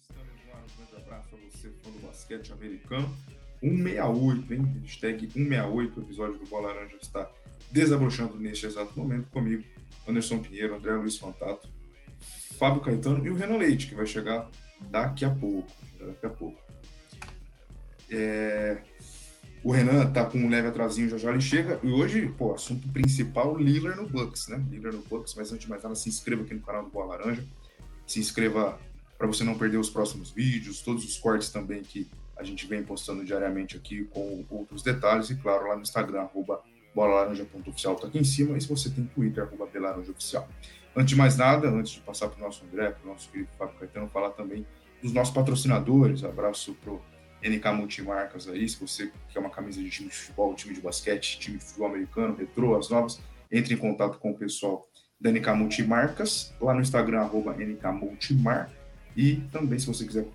Estamos lá, um grande abraço a você, fã do basquete americano. 168, hein? Hashtag 168, o episódio do Bola Laranja está desabrochando neste exato momento comigo, Anderson Pinheiro, André Luiz Fantato, Fábio Caetano e o Renan Leite, que vai chegar daqui a pouco. Daqui a pouco. É... O Renan tá com um leve atrasinho, já já ele chega. E hoje, pô, assunto principal, Lillard no Bucks, né? Lillard no Bucks. Mas antes de mais nada, se inscreva aqui no canal do Bola Laranja. Se inscreva para você não perder os próximos vídeos, todos os cortes também que a gente vem postando diariamente aqui com outros detalhes. E claro, lá no Instagram, arroba bolalaranja.oficial tá aqui em cima. E se você tem Twitter, arroba belaranjaoficial. Antes de mais nada, antes de passar para o nosso André, para o nosso querido Fábio Caetano, falar também dos nossos patrocinadores. Abraço pro NK Multimarcas aí, se você quer uma camisa de time de futebol, time de basquete, time de futebol americano, retrô, as novas, entre em contato com o pessoal da NK Multimarcas, lá no Instagram, arroba NK Multimar, e também se você quiser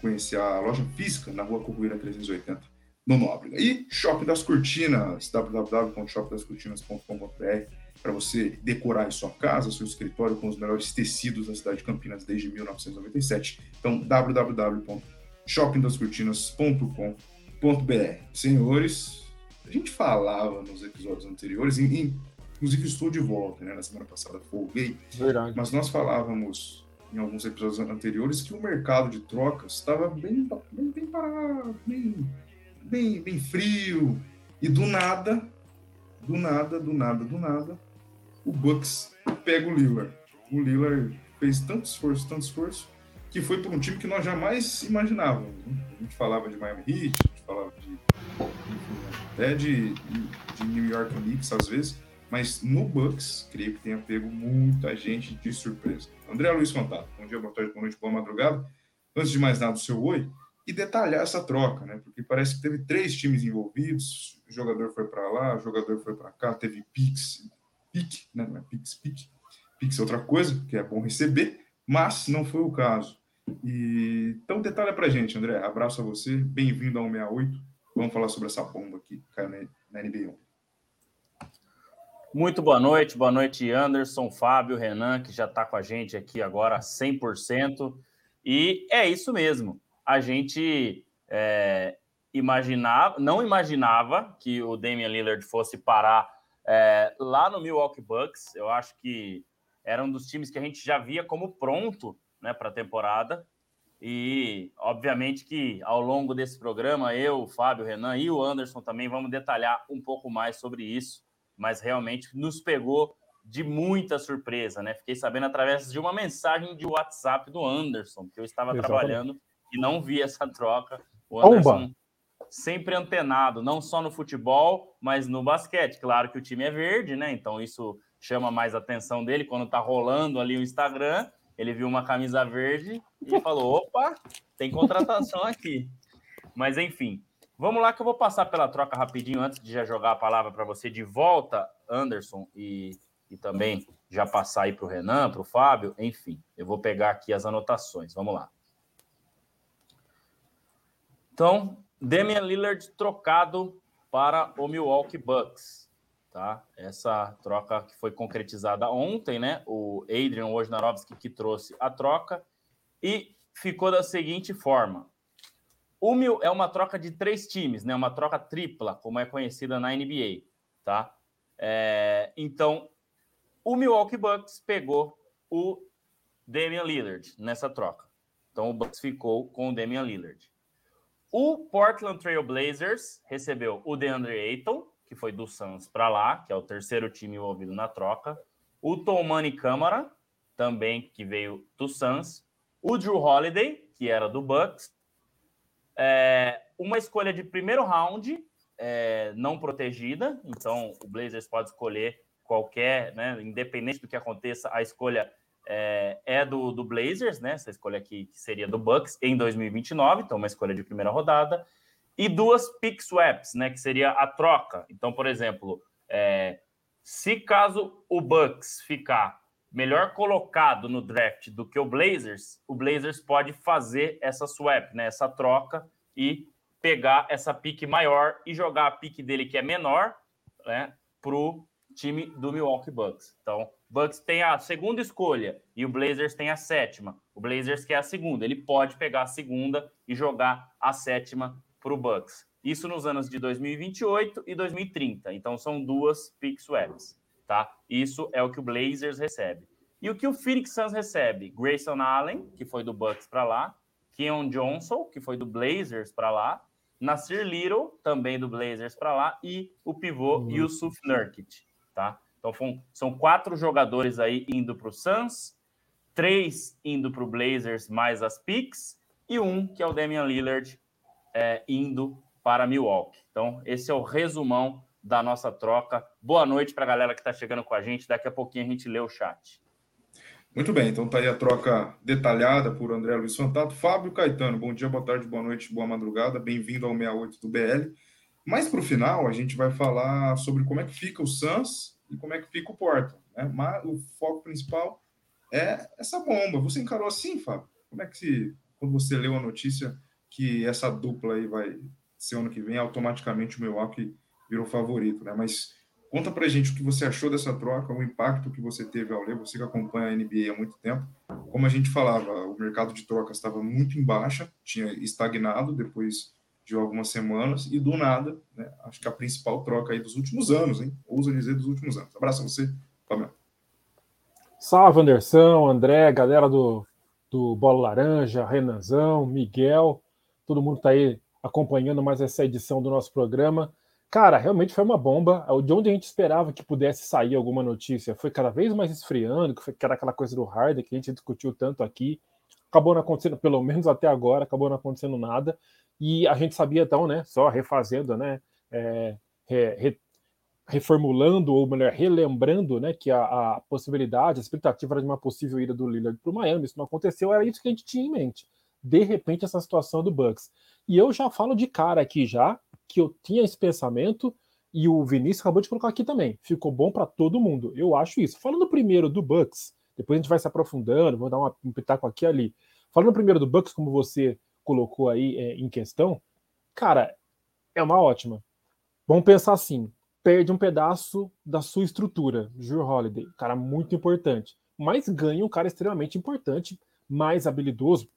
conhecer a loja física, na rua Corruíra 380, no Nóbrega. E Shopping das Cortinas, www.shoppingdascortinas.com.br, para você decorar sua casa, seu escritório com os melhores tecidos da cidade de Campinas desde 1997. Então, www shoppingdascortinas.com.br. Senhores, a gente falava nos episódios anteriores, em, inclusive estou de volta, né? Na semana passada folguei, Verdade. mas nós falávamos em alguns episódios anteriores que o mercado de trocas estava bem, bem, bem parado, bem, bem, bem frio, e do nada, do nada, do nada, do nada, o Bucks pega o Lillard. O Lillard fez tanto esforço, tanto esforço, que foi por um time que nós jamais imaginávamos. Né? A gente falava de Miami Heat, a gente falava de, até de, de New York Knicks às vezes, mas no Bucks, creio que tenha pego muita gente de surpresa. André Luiz Contato, bom dia, boa tarde, boa noite, boa madrugada. Antes de mais nada, o seu oi e detalhar essa troca, né? Porque parece que teve três times envolvidos, o jogador foi para lá, o jogador foi para cá, teve Pix, Pique, né? Não é Pix, Pique. Pix é outra coisa, que é bom receber, mas não foi o caso. E, então, detalha pra gente, André. Abraço a você, bem-vindo ao 68. Vamos falar sobre essa bomba aqui caiu na NBA. Muito boa noite, boa noite, Anderson, Fábio, Renan, que já está com a gente aqui agora 100%. E é isso mesmo. A gente é, imaginava, não imaginava que o Damian Lillard fosse parar é, lá no Milwaukee Bucks. Eu acho que era um dos times que a gente já via como pronto né, para a temporada. E, obviamente, que ao longo desse programa, eu, o Fábio, o Renan e o Anderson também vamos detalhar um pouco mais sobre isso, mas realmente nos pegou de muita surpresa, né? Fiquei sabendo através de uma mensagem de WhatsApp do Anderson, que eu estava Exatamente. trabalhando e não vi essa troca. O Anderson sempre antenado, não só no futebol, mas no basquete. Claro que o time é verde, né? Então isso chama mais atenção dele quando tá rolando ali o Instagram ele viu uma camisa verde e falou: opa, tem contratação aqui. Mas enfim, vamos lá que eu vou passar pela troca rapidinho antes de já jogar a palavra para você de volta, Anderson, e, e também já passar aí para o Renan, para o Fábio. Enfim, eu vou pegar aqui as anotações. Vamos lá. Então, Damian Lillard trocado para o Milwaukee Bucks tá? Essa troca que foi concretizada ontem, né? O Adrian Wojnarowski que trouxe a troca e ficou da seguinte forma: o Mil é uma troca de três times, né? Uma troca tripla, como é conhecida na NBA, tá? É, então, o Milwaukee Bucks pegou o Damian Lillard nessa troca. Então, o Bucks ficou com o Damian Lillard. O Portland Trail Blazers recebeu o DeAndre Ayton, que foi do Suns para lá, que é o terceiro time envolvido na troca. O Tomani Câmara, também que veio do Suns. O Drew Holiday, que era do Bucks. É, uma escolha de primeiro round, é, não protegida. Então, o Blazers pode escolher qualquer, né, independente do que aconteça, a escolha é, é do, do, Blazers, né? Essa escolha aqui que seria do Bucks em 2029, então uma escolha de primeira rodada e duas pick swaps, né, que seria a troca. Então, por exemplo, é, se caso o Bucks ficar melhor colocado no draft do que o Blazers, o Blazers pode fazer essa swap, né, essa troca e pegar essa pique maior e jogar a pique dele que é menor, né, pro time do Milwaukee Bucks. Então, Bucks tem a segunda escolha e o Blazers tem a sétima. O Blazers quer a segunda. Ele pode pegar a segunda e jogar a sétima para o Bucks. Isso nos anos de 2028 e 2030. Então, são duas pick swaps, tá? Isso é o que o Blazers recebe. E o que o Phoenix Suns recebe? Grayson Allen, que foi do Bucks para lá, Keon Johnson, que foi do Blazers para lá, Nasir Little, também do Blazers para lá, e o pivô uhum. Yusuf Nurkic, tá? Então são quatro jogadores aí indo para o Suns, três indo para o Blazers mais as picks, e um que é o Damian Lillard é, indo para Milwaukee. Então esse é o resumão da nossa troca. Boa noite para a galera que está chegando com a gente. Daqui a pouquinho a gente lê o chat. Muito bem, então tá aí a troca detalhada por André Luiz Fantato. Fábio Caetano, bom dia, boa tarde, boa noite, boa madrugada, bem-vindo ao 68 do BL. Mas para o final, a gente vai falar sobre como é que fica o Suns e como é que fica o Porta. Né? Mas o foco principal é essa bomba. Você encarou assim, Fábio? Como é que se, quando você leu a notícia que essa dupla aí vai ser ano que vem, automaticamente o Milwaukee virou favorito, né? Mas Conta pra gente o que você achou dessa troca, o impacto que você teve ao ler, você que acompanha a NBA há muito tempo. Como a gente falava, o mercado de trocas estava muito em baixa, tinha estagnado depois de algumas semanas, e do nada, né, acho que a principal troca aí dos últimos anos, hein? Ousa dizer dos últimos anos. Abraço a você, Fabiano. Salve, Anderson, André, galera do, do Bola Laranja, Renanzão, Miguel, todo mundo está aí acompanhando mais essa edição do nosso programa. Cara, realmente foi uma bomba. De onde a gente esperava que pudesse sair alguma notícia, foi cada vez mais esfriando, que, era aquela coisa do Harden que a gente discutiu tanto aqui. Acabou não acontecendo, pelo menos até agora, acabou não acontecendo nada. E a gente sabia então, né, só refazendo, né, é, re, reformulando, ou melhor, relembrando, né, que a, a, possibilidade, a expectativa era de uma possível ida do Lillard para o Miami. Isso não aconteceu, era isso que a gente tinha em mente. De repente, essa situação do Bucks. E eu já falo de cara aqui já, que eu tinha esse pensamento e o Vinícius acabou de colocar aqui também. Ficou bom para todo mundo. Eu acho isso. Falando primeiro do Bucks, depois a gente vai se aprofundando, vou dar uma, um pitaco aqui e ali. Falando primeiro do Bucks, como você colocou aí é, em questão, cara, é uma ótima. Vamos pensar assim: perde um pedaço da sua estrutura, Drew Holiday, cara muito importante, mas ganha um cara extremamente importante, mais habilidoso.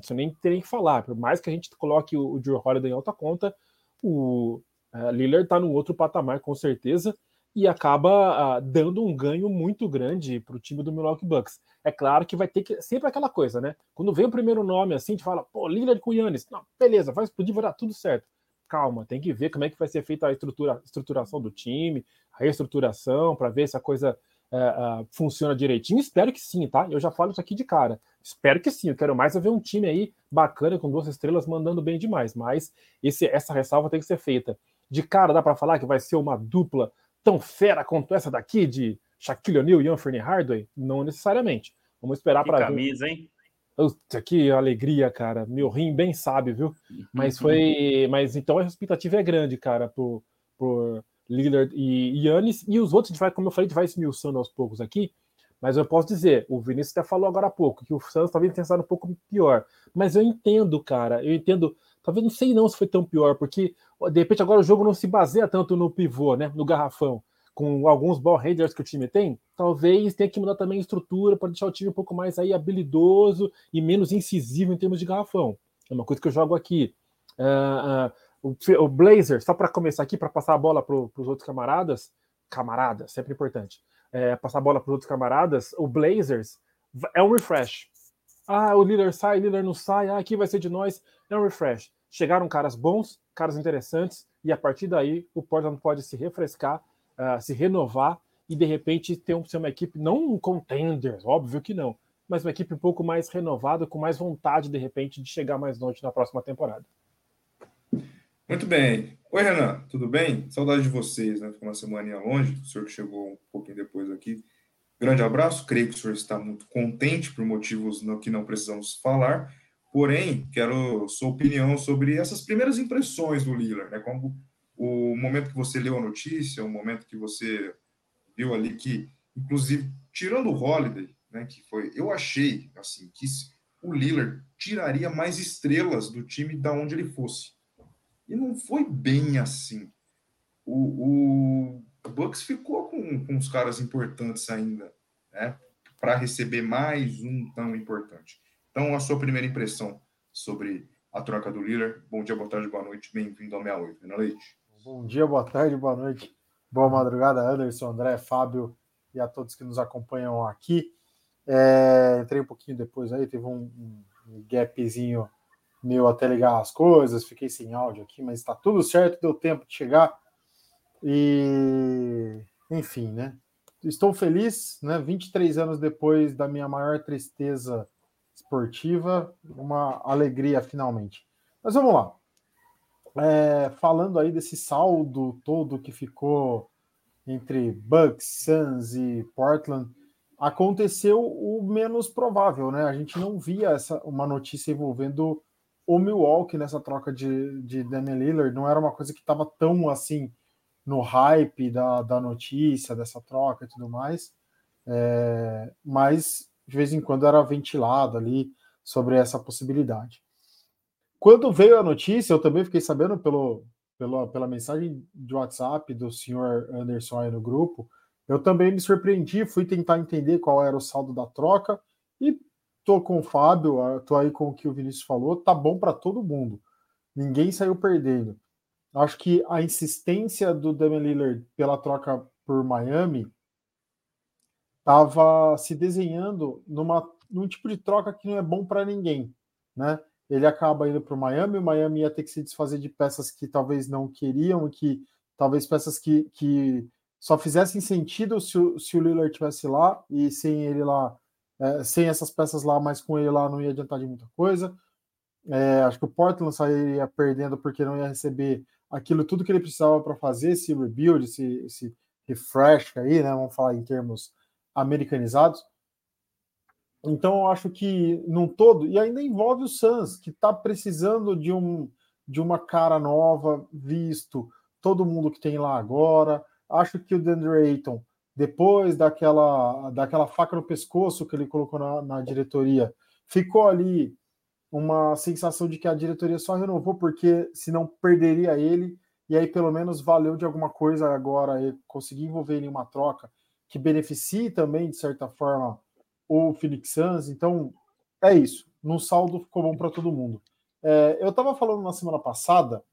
Isso nem tem que falar. Por mais que a gente coloque o, o Drew Holiday em alta conta, o uh, Lillard está num outro patamar, com certeza, e acaba uh, dando um ganho muito grande para o time do Milwaukee Bucks. É claro que vai ter que. Sempre aquela coisa, né? Quando vem o primeiro nome assim, a gente fala, pô, Lillard com Yannis. Não, beleza, vai explodir, vai dar tudo certo. Calma, tem que ver como é que vai ser feita a estrutura, estruturação do time, a reestruturação, para ver se a coisa uh, uh, funciona direitinho. Espero que sim, tá? Eu já falo isso aqui de cara. Espero que sim. Eu quero mais é ver um time aí bacana com duas estrelas mandando bem demais. Mas esse, essa ressalva tem que ser feita. De cara, dá para falar que vai ser uma dupla tão fera quanto essa daqui de Shaquille O'Neal e Anthony Hardaway? Não necessariamente. Vamos esperar para ver. camisa, hein? Puta, que alegria, cara. Meu rim bem sabe, viu? Mas foi. Mas então a expectativa é grande, cara, por, por Lillard e Yannis. E os outros, a gente vai, como eu falei, a gente vai esmiuçando aos poucos aqui. Mas eu posso dizer, o Vinícius até falou agora há pouco, que o Santos talvez tenha sido um pouco pior. Mas eu entendo, cara, eu entendo. Talvez não sei não se foi tão pior, porque de repente agora o jogo não se baseia tanto no pivô, né? No garrafão. Com alguns ball handlers que o time tem, talvez tenha que mudar também a estrutura para deixar o time um pouco mais aí habilidoso e menos incisivo em termos de garrafão. É uma coisa que eu jogo aqui. Uh, uh, o, Blazer, só para começar aqui, para passar a bola para os outros camaradas, camarada, sempre importante, é, passar a bola para os outros camaradas, o Blazers é um refresh. Ah, o líder sai, o líder não sai, ah, aqui vai ser de nós, é um refresh. Chegaram caras bons, caras interessantes, e a partir daí o Portland pode se refrescar, uh, se renovar e de repente ter, um, ser uma equipe, não um contender, óbvio que não, mas uma equipe um pouco mais renovada, com mais vontade de repente de chegar mais longe na próxima temporada. Muito bem. Oi, Renan, tudo bem? Saudade de vocês, né? Ficou uma semana longe, o senhor que chegou um pouquinho depois aqui. Grande abraço, creio que o senhor está muito contente por motivos que não precisamos falar, porém, quero sua opinião sobre essas primeiras impressões do Lillard, né? Como o momento que você leu a notícia, o momento que você viu ali que, inclusive, tirando o Holiday, né, que foi, eu achei, assim, que o Lillard tiraria mais estrelas do time da onde ele fosse. E não foi bem assim. O, o Bucks ficou com, com os caras importantes ainda, né? Para receber mais um tão importante. Então, a sua primeira impressão sobre a troca do Lillard. Bom dia, boa tarde, boa noite. Bem-vindo ao 68, né, Leite? Bom dia, boa tarde, boa noite. Boa madrugada, Anderson, André, Fábio e a todos que nos acompanham aqui. É, entrei um pouquinho depois aí, teve um, um gapzinho meu até ligar as coisas, fiquei sem áudio aqui, mas está tudo certo, deu tempo de chegar. E, enfim, né? Estou feliz, né? 23 anos depois da minha maior tristeza esportiva, uma alegria finalmente. Mas vamos lá. É, falando aí desse saldo todo que ficou entre Bucks, Suns e Portland, aconteceu o menos provável, né? A gente não via essa, uma notícia envolvendo o Milwaukee nessa troca de, de Damian Lillard, não era uma coisa que estava tão assim no hype da, da notícia, dessa troca e tudo mais, é, mas de vez em quando era ventilado ali sobre essa possibilidade. Quando veio a notícia, eu também fiquei sabendo pelo, pelo, pela mensagem de WhatsApp do senhor Anderson aí no grupo, eu também me surpreendi, fui tentar entender qual era o saldo da troca e tô com o Fábio, tô aí com o que o Vinícius falou, tá bom para todo mundo. Ninguém saiu perdendo. Acho que a insistência do Damian Lillard pela troca por Miami estava se desenhando numa, num tipo de troca que não é bom para ninguém, né? Ele acaba indo para o Miami, o Miami ia ter que se desfazer de peças que talvez não queriam, que talvez peças que, que só fizessem sentido se o, se o Lillard tivesse lá e sem ele lá, é, sem essas peças lá, mas com ele lá não ia adiantar de muita coisa. É, acho que o Portland sairia perdendo porque não ia receber aquilo tudo que ele precisava para fazer esse rebuild, esse, esse refresh aí, né? Vamos falar em termos americanizados. Então eu acho que num todo, e ainda envolve o Suns, que está precisando de um de uma cara nova, visto todo mundo que tem lá agora. Acho que o Deandre Ayton, depois daquela, daquela faca no pescoço que ele colocou na, na diretoria, ficou ali uma sensação de que a diretoria só renovou porque senão perderia ele, e aí pelo menos valeu de alguma coisa agora e conseguir envolver ele em uma troca que beneficie também, de certa forma, o Phoenix Suns. Então, é isso. No saldo ficou bom para todo mundo. É, eu estava falando na semana passada,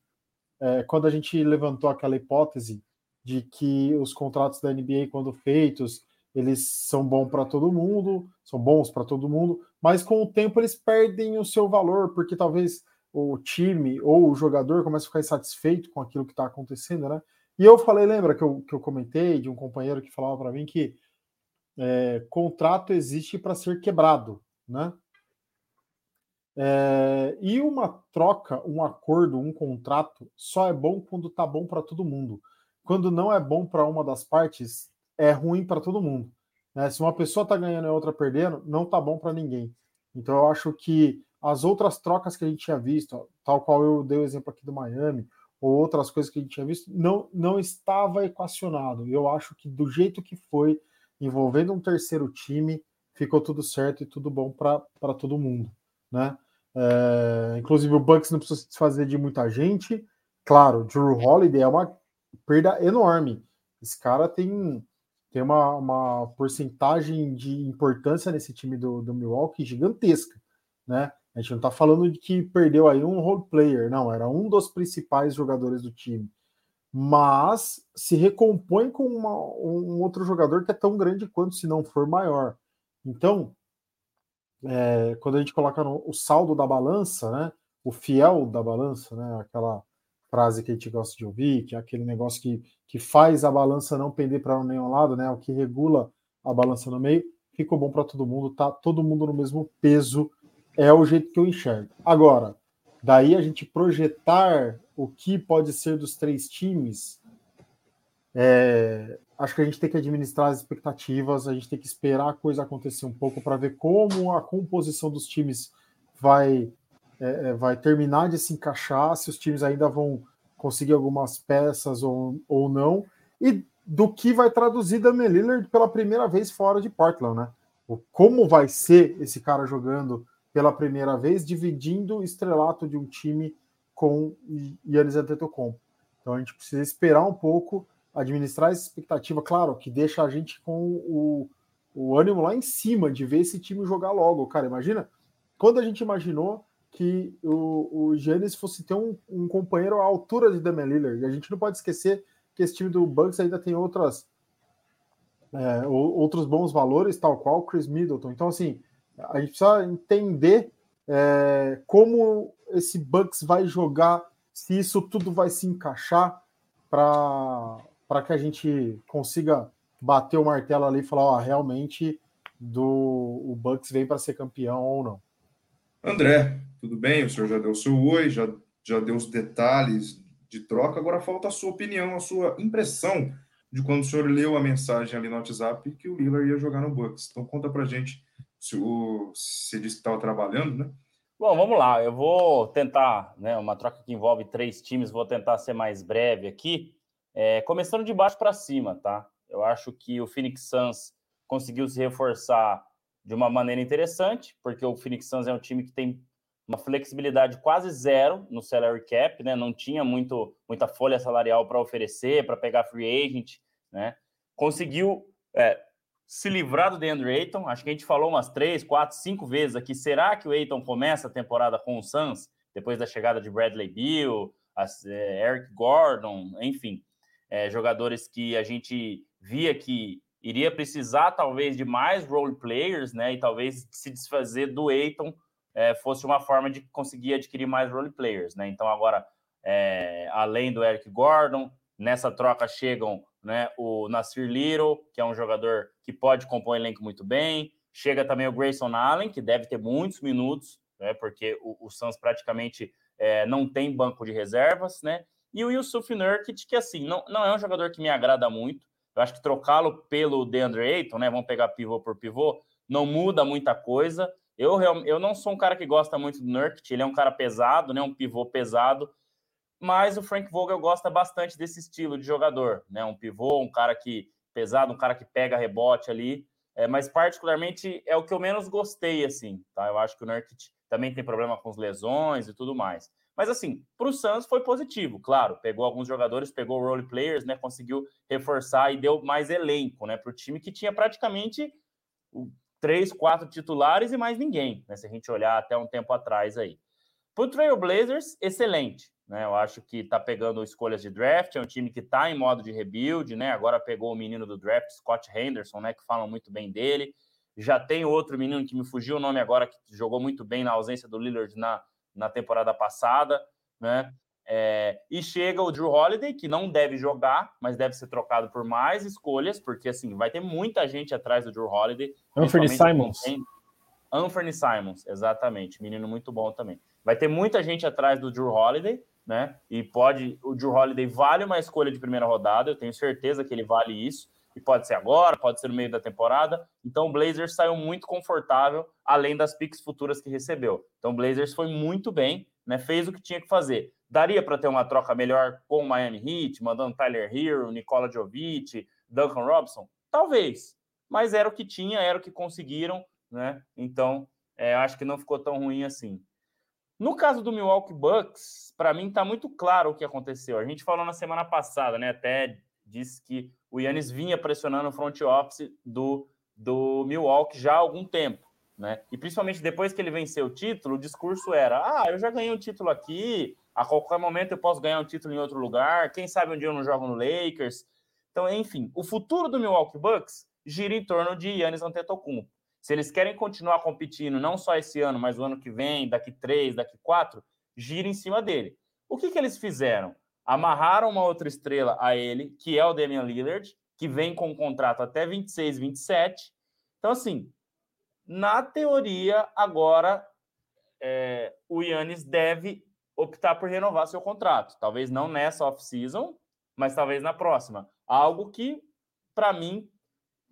é, quando a gente levantou aquela hipótese de que os contratos da NBA, quando feitos, eles são bons para todo mundo, são bons para todo mundo, mas com o tempo eles perdem o seu valor, porque talvez o time ou o jogador comece a ficar insatisfeito com aquilo que está acontecendo, né? E eu falei, lembra que eu, que eu comentei de um companheiro que falava para mim que é, contrato existe para ser quebrado, né? É, e uma troca, um acordo, um contrato só é bom quando tá bom para todo mundo. Quando não é bom para uma das partes, é ruim para todo mundo. Né? Se uma pessoa está ganhando e a outra perdendo, não está bom para ninguém. Então eu acho que as outras trocas que a gente tinha visto, tal qual eu dei o exemplo aqui do Miami, ou outras coisas que a gente tinha visto, não, não estava equacionado. Eu acho que do jeito que foi, envolvendo um terceiro time, ficou tudo certo e tudo bom para todo mundo. Né? É, inclusive o Bucks não precisa se desfazer de muita gente. Claro, Drew Holiday é uma perda enorme. Esse cara tem tem uma, uma porcentagem de importância nesse time do, do Milwaukee gigantesca, né? A gente não está falando de que perdeu aí um role player, não, era um dos principais jogadores do time. Mas se recompõe com uma, um outro jogador que é tão grande quanto, se não for maior. Então, é, quando a gente coloca no, o saldo da balança, né? O fiel da balança, né? Aquela frase que a gente gosta de ouvir, que é aquele negócio que, que faz a balança não pender para nenhum lado, né? O que regula a balança no meio, ficou bom para todo mundo, tá todo mundo no mesmo peso, é o jeito que eu enxergo. Agora, daí a gente projetar o que pode ser dos três times, é, acho que a gente tem que administrar as expectativas, a gente tem que esperar a coisa acontecer um pouco para ver como a composição dos times vai é, é, vai terminar de se encaixar, se os times ainda vão conseguir algumas peças ou, ou não, e do que vai traduzir Damian Lillard pela primeira vez fora de Portland, né? Como vai ser esse cara jogando pela primeira vez, dividindo o estrelato de um time com Yannis Antetokounmpo. Então a gente precisa esperar um pouco administrar essa expectativa, claro, que deixa a gente com o, o ânimo lá em cima de ver esse time jogar logo. Cara, imagina quando a gente imaginou que o, o Giannis fosse ter um, um companheiro à altura de Damian Lillard. A gente não pode esquecer que esse time do Bucks ainda tem outras é, outros bons valores, tal qual Chris Middleton. Então, assim, a gente precisa entender é, como esse Bucks vai jogar, se isso tudo vai se encaixar para que a gente consiga bater o martelo ali e falar, ó, realmente do o Bucks vem para ser campeão ou não. André, tudo bem? O senhor já deu o seu oi, já, já deu os detalhes de troca, agora falta a sua opinião, a sua impressão de quando o senhor leu a mensagem ali no WhatsApp que o Lillard ia jogar no Bucks. Então conta pra gente, se o, você disse que estava trabalhando, né? Bom, vamos lá. Eu vou tentar, né? Uma troca que envolve três times, vou tentar ser mais breve aqui. É, começando de baixo para cima, tá? Eu acho que o Phoenix Suns conseguiu se reforçar de uma maneira interessante, porque o Phoenix Suns é um time que tem uma flexibilidade quase zero no salary cap, né? Não tinha muito, muita folha salarial para oferecer, para pegar free agent, né? Conseguiu é, se livrar do DeAndre Ayton. Acho que a gente falou umas três, quatro, cinco vezes aqui. Será que o Ayton começa a temporada com o Suns depois da chegada de Bradley Beal, é, Eric Gordon, enfim, é, jogadores que a gente via que iria precisar talvez de mais role players, né? E talvez se desfazer do Eiton é, fosse uma forma de conseguir adquirir mais role players, né? Então agora, é, além do Eric Gordon, nessa troca chegam né, o Nasir Little, que é um jogador que pode compor o elenco muito bem. Chega também o Grayson Allen, que deve ter muitos minutos, né? Porque o, o Suns praticamente é, não tem banco de reservas, né? E o Yusuf Nurkic, que assim, não, não é um jogador que me agrada muito, eu acho que trocá-lo pelo DeAndre Ayton, né? Vamos pegar pivô por pivô, não muda muita coisa. Eu, eu não sou um cara que gosta muito do Nurkic, ele é um cara pesado, né? Um pivô pesado. Mas o Frank Vogel gosta bastante desse estilo de jogador, né? Um pivô, um cara que pesado, um cara que pega rebote ali. É, mas particularmente é o que eu menos gostei, assim, tá? Eu acho que o Nurkic também tem problema com as lesões e tudo mais. Mas assim, para o Suns foi positivo, claro. Pegou alguns jogadores, pegou role players, né? Conseguiu reforçar e deu mais elenco, né? Para o time que tinha praticamente três, quatro titulares e mais ninguém, né? Se a gente olhar até um tempo atrás aí. Para o Trailblazers, excelente. Né, eu acho que está pegando escolhas de draft, é um time que está em modo de rebuild, né? Agora pegou o menino do draft, Scott Henderson, né? Que falam muito bem dele. Já tem outro menino que me fugiu o nome agora, que jogou muito bem na ausência do Lillard na, na temporada passada, né? É, e chega o Drew Holiday, que não deve jogar, mas deve ser trocado por mais escolhas, porque assim, vai ter muita gente atrás do Drew Holiday. Anthony Simons. Anthony Simons, exatamente. Menino muito bom também. Vai ter muita gente atrás do Drew Holiday, né? E pode. O Drew Holiday vale uma escolha de primeira rodada, eu tenho certeza que ele vale isso e pode ser agora, pode ser no meio da temporada. Então o Blazers saiu muito confortável, além das picks futuras que recebeu. Então o Blazers foi muito bem, né? Fez o que tinha que fazer. Daria para ter uma troca melhor com o Miami Heat, mandando Tyler Hero, Nikola Jovic, Duncan Robson? Talvez, mas era o que tinha, era o que conseguiram, né? Então, é, acho que não ficou tão ruim assim. No caso do Milwaukee Bucks, para mim está muito claro o que aconteceu. A gente falou na semana passada, né? Até disse que o Yannis vinha pressionando o front office do, do Milwaukee já há algum tempo. Né? E principalmente depois que ele venceu o título, o discurso era: ah, eu já ganhei um título aqui, a qualquer momento eu posso ganhar um título em outro lugar, quem sabe um dia eu não jogo no Lakers. Então, enfim, o futuro do Milwaukee Bucks gira em torno de Yannis Antetokounmpo. Se eles querem continuar competindo, não só esse ano, mas o ano que vem, daqui três, daqui quatro, gira em cima dele. O que, que eles fizeram? Amarraram uma outra estrela a ele, que é o Damian Lillard, que vem com um contrato até 26, 27. Então, assim, na teoria, agora é, o Yannis deve optar por renovar seu contrato. Talvez não nessa off-season, mas talvez na próxima. Algo que, para mim,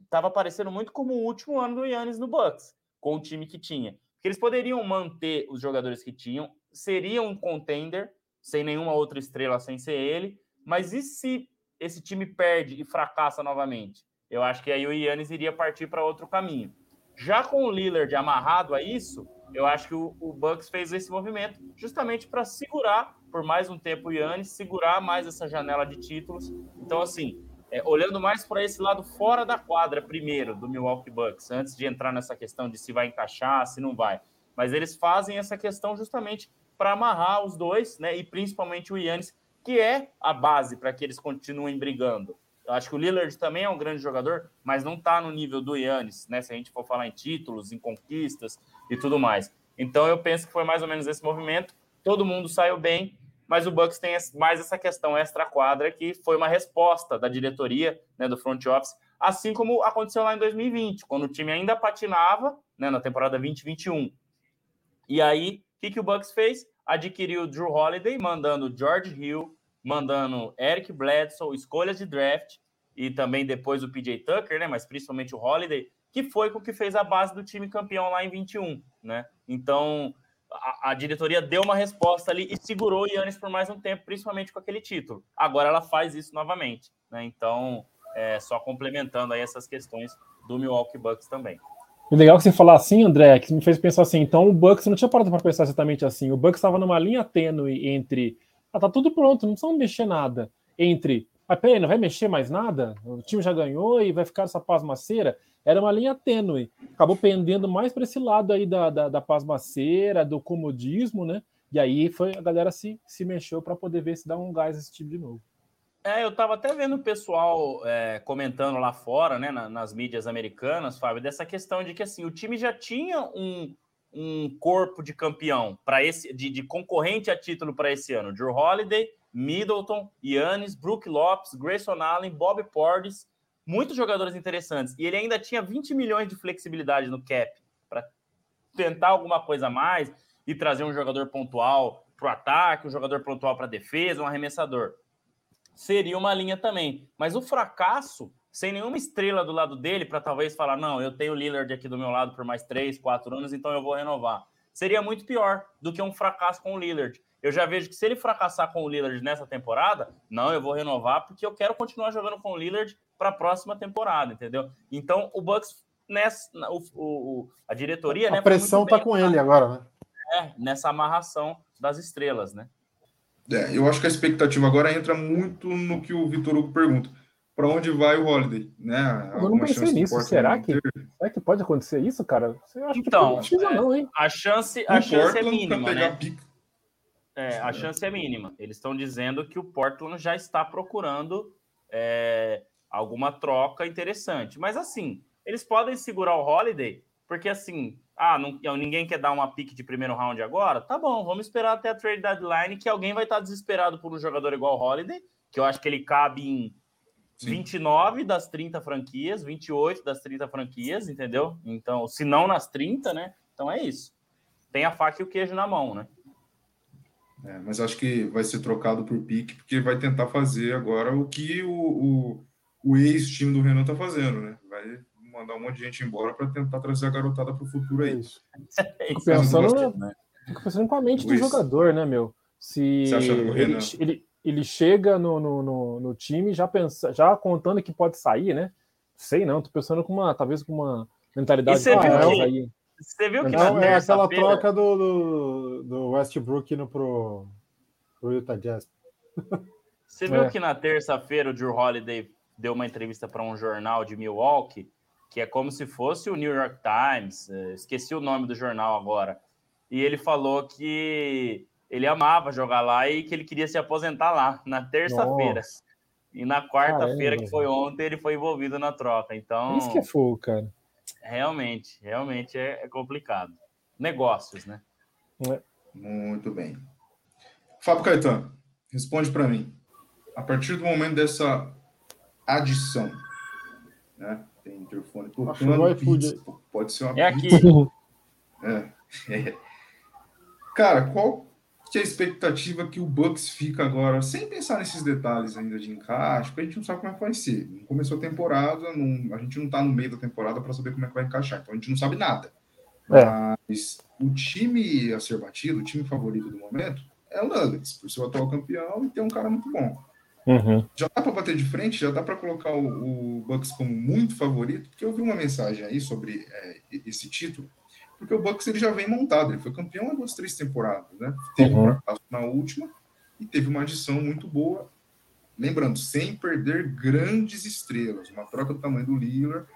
estava parecendo muito como o último ano do Yannis no Bucks, com o time que tinha. Porque eles poderiam manter os jogadores que tinham, seria um contender, sem nenhuma outra estrela sem ser ele. Mas e se esse time perde e fracassa novamente? Eu acho que aí o Yannis iria partir para outro caminho. Já com o Lillard amarrado a isso, eu acho que o, o Bucks fez esse movimento justamente para segurar por mais um tempo o Yannis, segurar mais essa janela de títulos. Então, assim, é, olhando mais para esse lado fora da quadra primeiro do Milwaukee Bucks, antes de entrar nessa questão de se vai encaixar, se não vai. Mas eles fazem essa questão justamente para amarrar os dois, né? E principalmente o Yannis, que é a base para que eles continuem brigando. Eu acho que o Lillard também é um grande jogador, mas não está no nível do Yannis, né? Se a gente for falar em títulos, em conquistas e tudo mais. Então eu penso que foi mais ou menos esse movimento. Todo mundo saiu bem, mas o Bucks tem mais essa questão extra-quadra que foi uma resposta da diretoria, né, do front office, assim como aconteceu lá em 2020, quando o time ainda patinava, né, na temporada 2021. E aí, que, que o Bucks fez? Adquiriu o Drew Holiday, mandando George Hill, mandando Eric Bledsoe, escolhas de draft, e também depois o PJ Tucker, né, mas principalmente o Holiday, que foi com que fez a base do time campeão lá em 21, né? Então, a, a, diretoria deu uma resposta ali e segurou o Yannis por mais um tempo, principalmente com aquele título. Agora ela faz isso novamente, né? Então, é, só complementando aí essas questões do Milwaukee Bucks também. O legal que você falar assim, André, que me fez pensar assim, então o Bucks não tinha parado para pensar exatamente assim. O Bucks estava numa linha tênue entre, ah, tá tudo pronto, não precisamos mexer nada. Entre, ah, peraí, não vai mexer mais nada? O time já ganhou e vai ficar essa pasmaceira era uma linha tênue. Acabou pendendo mais para esse lado aí da, da, da pasmaceira, do comodismo, né? E aí foi a galera se, se mexeu para poder ver se dá um gás esse time de novo. É, eu estava até vendo o pessoal é, comentando lá fora, né, na, nas mídias americanas, Fábio, dessa questão de que assim o time já tinha um, um corpo de campeão para esse, de, de, concorrente a título para esse ano. Drew Holiday, Middleton, Yannis, Brook Lopes, Grayson Allen, Bob Portis muitos jogadores interessantes. E ele ainda tinha 20 milhões de flexibilidade no cap para tentar alguma coisa a mais e trazer um jogador pontual para o ataque, um jogador pontual para a defesa, um arremessador. Seria uma linha também. Mas o fracasso, sem nenhuma estrela do lado dele, para talvez falar: não, eu tenho o Lillard aqui do meu lado por mais três, quatro anos, então eu vou renovar. Seria muito pior do que um fracasso com o Lillard. Eu já vejo que se ele fracassar com o Lillard nessa temporada, não, eu vou renovar porque eu quero continuar jogando com o Lillard para a próxima temporada, entendeu? Então o Bucks nessa o, o a diretoria, a né, pressão tá com ele agora, né? É, nessa amarração das estrelas, né? É, eu acho que a expectativa agora entra muito no que o Vitor Hugo pergunta. Para onde vai o Holiday? Né? Eu não pensei nisso. Será que, será que pode acontecer isso, cara? Você acha então, que não, é, não, hein? a chance, a chance é mínima, né? É, a chance é mínima. Eles estão dizendo que o Portland já está procurando é, alguma troca interessante. Mas assim, eles podem segurar o Holiday, porque assim, ah, não, ninguém quer dar uma pique de primeiro round agora? Tá bom, vamos esperar até a trade deadline, que alguém vai estar desesperado por um jogador igual o Holiday, que eu acho que ele cabe em Sim. 29 das 30 franquias, 28 das 30 franquias, entendeu? Então, se não nas 30, né? Então é isso. Tem a faca e o queijo na mão, né? É, mas acho que vai ser trocado por pique, porque vai tentar fazer agora o que o, o o ex-time do Renan tá fazendo, né? Vai mandar um monte de gente embora para tentar trazer a garotada para o futuro aí. Isso. Fico pensando, né? Fico pensando com a mente do jogador, né, meu? Se ele, ele, ele chega no, no, no, no, time já pensa, já contando que pode sair, né? Sei não, tô pensando com uma, talvez com uma mentalidade você viu que, aí. Você viu que não, é aquela troca do, do, do Westbrook no pro, pro Utah Jazz. Você viu é. que na terça-feira o Drew Holiday deu uma entrevista para um jornal de Milwaukee, que é como se fosse o New York Times, é, esqueci o nome do jornal agora. E ele falou que ele amava jogar lá e que ele queria se aposentar lá na terça-feira. E na quarta-feira, que foi ontem, ele foi envolvido na troca. Então. Isso que é fogo, cara. Realmente, realmente é, é complicado. Negócios, né? É. Muito bem. Fábio Caetano, responde para mim. A partir do momento dessa adição. Né? Tem interfone tocando, pizza, pode ser uma é pizza. Aqui. É. É. Cara, qual que é a expectativa que o Bucks fica agora, sem pensar nesses detalhes ainda de encaixe, porque a gente não sabe como é que vai ser. Não começou a temporada, não, a gente não está no meio da temporada para saber como é que vai encaixar, então a gente não sabe nada. É. Mas o time a ser batido, o time favorito do momento, é o Nuggets, por ser o atual campeão e ter um cara muito bom. Uhum. Já dá para bater de frente, já dá para colocar o, o, Bucks como muito favorito, porque eu vi uma mensagem aí sobre é, esse título, porque o Bucks ele já vem montado, ele foi campeão há duas, três temporadas, né? Teve uhum. um na última e teve uma adição muito boa lembrando, sem perder grandes estrelas. Uma troca do tamanho do Lillard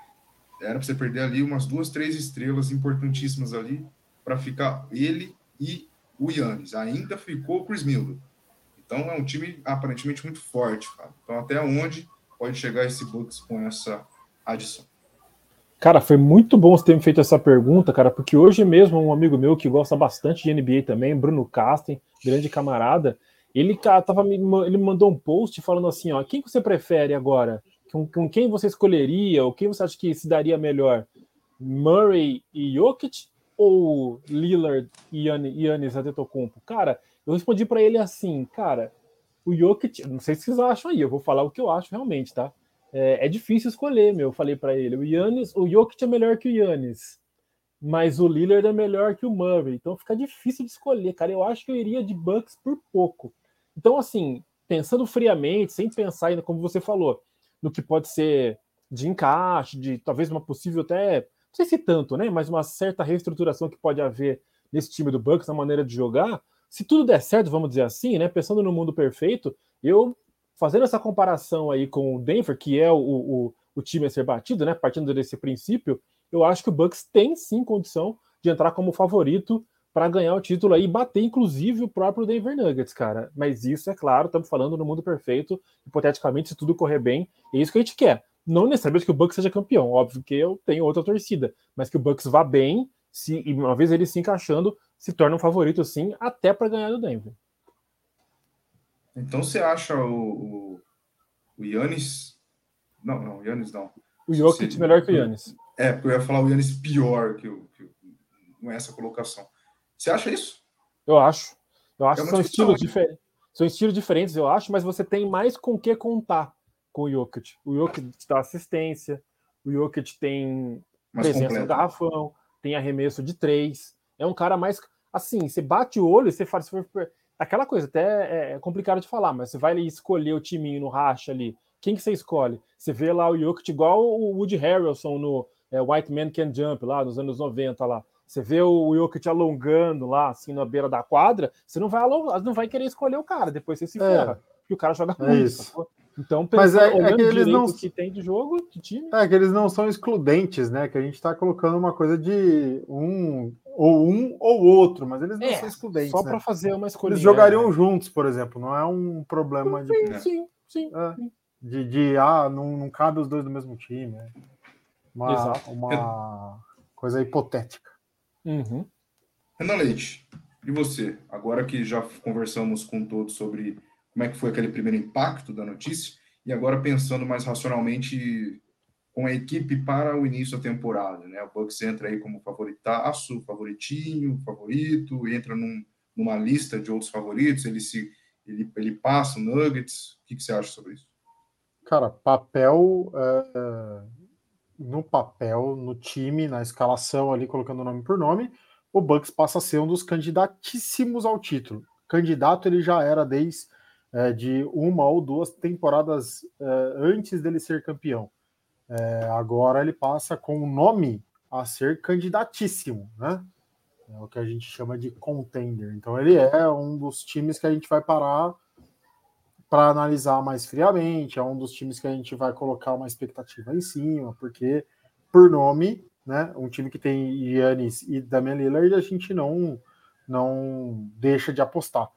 era para você perder ali umas duas, três estrelas importantíssimas ali para ficar ele e o Yannis. Ainda ficou o Chris Miller. Então é um time aparentemente muito forte. Cara. Então até onde pode chegar esse Bucks com essa adição? Cara, foi muito bom você ter me feito essa pergunta, cara, porque hoje mesmo um amigo meu que gosta bastante de NBA também, Bruno Casten, grande camarada, ele tava ele mandou um post falando assim, ó, quem você prefere agora? Com, com quem você escolheria? Ou quem você acha que se daria melhor? Murray e Jokic ou Lillard e Yannis Antetokounmpo? Cara, eu respondi para ele assim, cara, o Jokic, não sei se vocês acham aí, eu vou falar o que eu acho realmente, tá? É, é difícil escolher, meu. Eu falei para ele, o Yannis, o Jokic é melhor que o Yannis, mas o Lillard é melhor que o Murray, então fica difícil de escolher, cara. Eu acho que eu iria de Bucks por pouco. Então, assim, pensando friamente, sem pensar ainda, como você falou, no que pode ser de encaixe, de talvez uma possível até, não sei se tanto, né? Mas uma certa reestruturação que pode haver nesse time do Bucks na maneira de jogar. Se tudo der certo, vamos dizer assim, né? Pensando no mundo perfeito, eu fazendo essa comparação aí com o Denver, que é o, o, o time a ser batido, né? Partindo desse princípio, eu acho que o Bucks tem sim condição de entrar como favorito para ganhar o título aí e bater, inclusive, o próprio Denver Nuggets, cara. Mas isso, é claro, estamos falando no mundo perfeito, hipoteticamente, se tudo correr bem, é isso que a gente quer. Não necessariamente que o Bucks seja campeão, óbvio que eu tenho outra torcida, mas que o Bucks vá bem, se, e uma vez ele se encaixando, se torna um favorito, sim, até para ganhar do Denver. Então você acha o, o, o Yannis. Não, não, o Yannis não. O Jokic melhor que o Yannis. É, porque eu ia falar o Yannis pior que o, que o. É essa colocação. Você acha isso? Eu acho. Eu acho é que são estilos diferentes. São estilos diferentes, eu acho, mas você tem mais com o que contar com o Jokic. O Jokic dá assistência, o Jokic tem mais presença completo. no garrafão, tem arremesso de três. É um cara mais. Assim, você bate o olho e você faz. Aquela coisa, até é complicado de falar, mas você vai escolher o timinho no racha ali. Quem que você escolhe? Você vê lá o Jokic igual o Woody Harrelson no é, White Man Can Jump, lá nos anos 90 lá. Você vê o Jokic alongando lá, assim, na beira da quadra, você não vai alongar, não vai querer escolher o cara, depois você se é. ferra. Porque o cara joga é muito. Isso. Então, Mas é, é que eles não que tem de jogo, de time. É que eles não são excludentes, né? Que a gente está colocando uma coisa de um ou um ou outro, mas eles não é, são excludentes. Só né? para fazer uma escolha. Eles jogariam né? juntos, por exemplo. Não é um problema de. Sim, sim, sim. É, de, de, ah, não, não cabe os dois do mesmo time. Né? Uma, Exato. uma coisa hipotética. Uhum. Renan Leite, e você? Agora que já conversamos com todos sobre como é que foi aquele primeiro impacto da notícia, e agora pensando mais racionalmente com a equipe para o início da temporada, né? O Bucks entra aí como favoritaço, favoritinho, favorito, entra num, numa lista de outros favoritos, ele se ele, ele passa o Nuggets. O que, que você acha sobre isso? Cara, papel é, no papel, no time, na escalação ali, colocando nome por nome, o Bucks passa a ser um dos candidatíssimos ao título. Candidato ele já era desde é, de uma ou duas temporadas é, antes dele ser campeão. É, agora ele passa com o nome a ser candidatíssimo, né? É o que a gente chama de contender. Então ele é um dos times que a gente vai parar para analisar mais friamente, é um dos times que a gente vai colocar uma expectativa em cima, porque por nome, né, um time que tem Yannis e Damian Lillard, a gente não não deixa de apostar.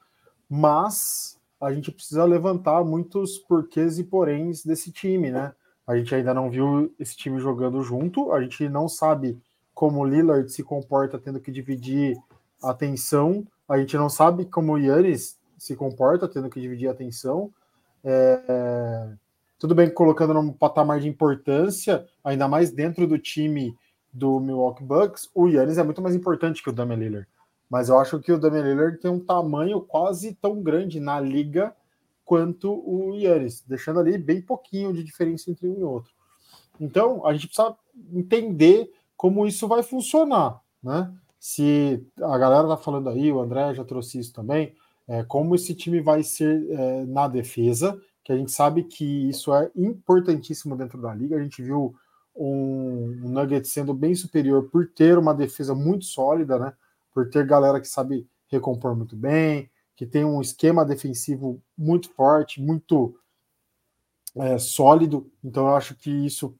Mas a gente precisa levantar muitos porquês e poréns desse time, né? A gente ainda não viu esse time jogando junto, a gente não sabe como o Lillard se comporta tendo que dividir a atenção, a gente não sabe como o Yannis se comporta tendo que dividir a atenção. É, tudo bem colocando num patamar de importância, ainda mais dentro do time do Milwaukee Bucks, o Yannis é muito mais importante que o Damian Lillard. Mas eu acho que o Damian Lillard tem um tamanho quase tão grande na liga quanto o Yannis, deixando ali bem pouquinho de diferença entre um e outro. Então, a gente precisa entender como isso vai funcionar, né? Se a galera tá falando aí, o André já trouxe isso também, é, como esse time vai ser é, na defesa, que a gente sabe que isso é importantíssimo dentro da liga. A gente viu um, um Nugget sendo bem superior por ter uma defesa muito sólida, né? Por ter galera que sabe recompor muito bem, que tem um esquema defensivo muito forte, muito é, sólido. Então eu acho que isso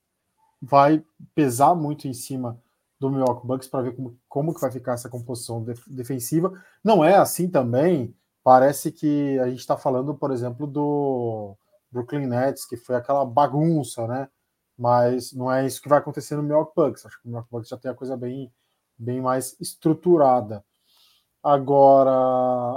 vai pesar muito em cima do Milwaukee Bucks para ver como, como que vai ficar essa composição def defensiva. Não é assim também. Parece que a gente está falando, por exemplo, do Brooklyn Nets, que foi aquela bagunça, né? Mas não é isso que vai acontecer no Milwaukee Bucks. Acho que o Milwaukee Bucks já tem a coisa bem, bem mais estruturada. Agora,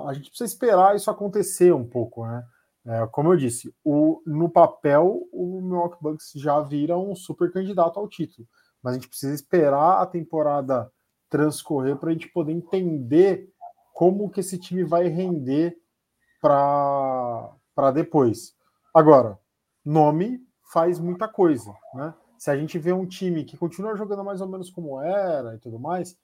a gente precisa esperar isso acontecer um pouco, né? É, como eu disse, o, no papel o Milwaukee Bucks já vira um super candidato ao título, mas a gente precisa esperar a temporada transcorrer para a gente poder entender como que esse time vai render para depois. Agora, nome faz muita coisa, né? Se a gente vê um time que continua jogando mais ou menos como era e tudo mais,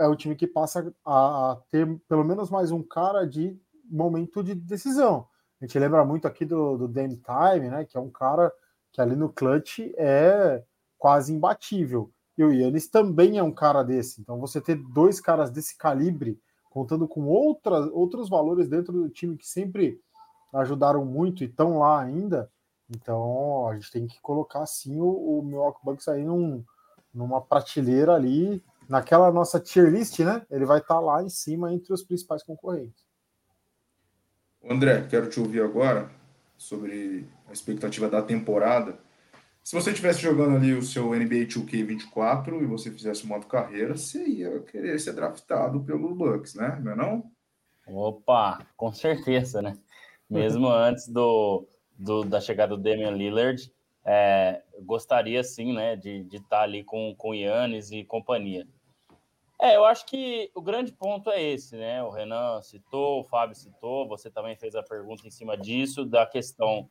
é o time que passa a, ter pelo menos mais um cara de momento de decisão. A gente lembra muito aqui do, do Time, né? Que é um cara que ali no clutch é quase imbatível. E o Yannis também é um cara desse. Então você ter dois caras desse calibre contando com outras, outros valores dentro do time que sempre ajudaram muito e estão lá ainda. Então a gente tem que colocar sim o, o Milwaukee Bucks aí num, numa prateleira ali, naquela nossa tier list, né? Ele vai estar tá lá em cima entre os principais concorrentes. André, quero te ouvir agora sobre a expectativa da temporada. Se você estivesse jogando ali o seu NBA 2K24 e você fizesse modo carreira, você ia querer ser draftado pelo Bucks, né? Não é não? Opa, com certeza, né? Mesmo antes do, do, da chegada do Damian Lillard, é, gostaria sim, né, de, estar ali com, com Yannis e companhia. É, eu acho que o grande ponto é esse, né? O Renan citou, o Fábio citou, você também fez a pergunta em cima disso, da questão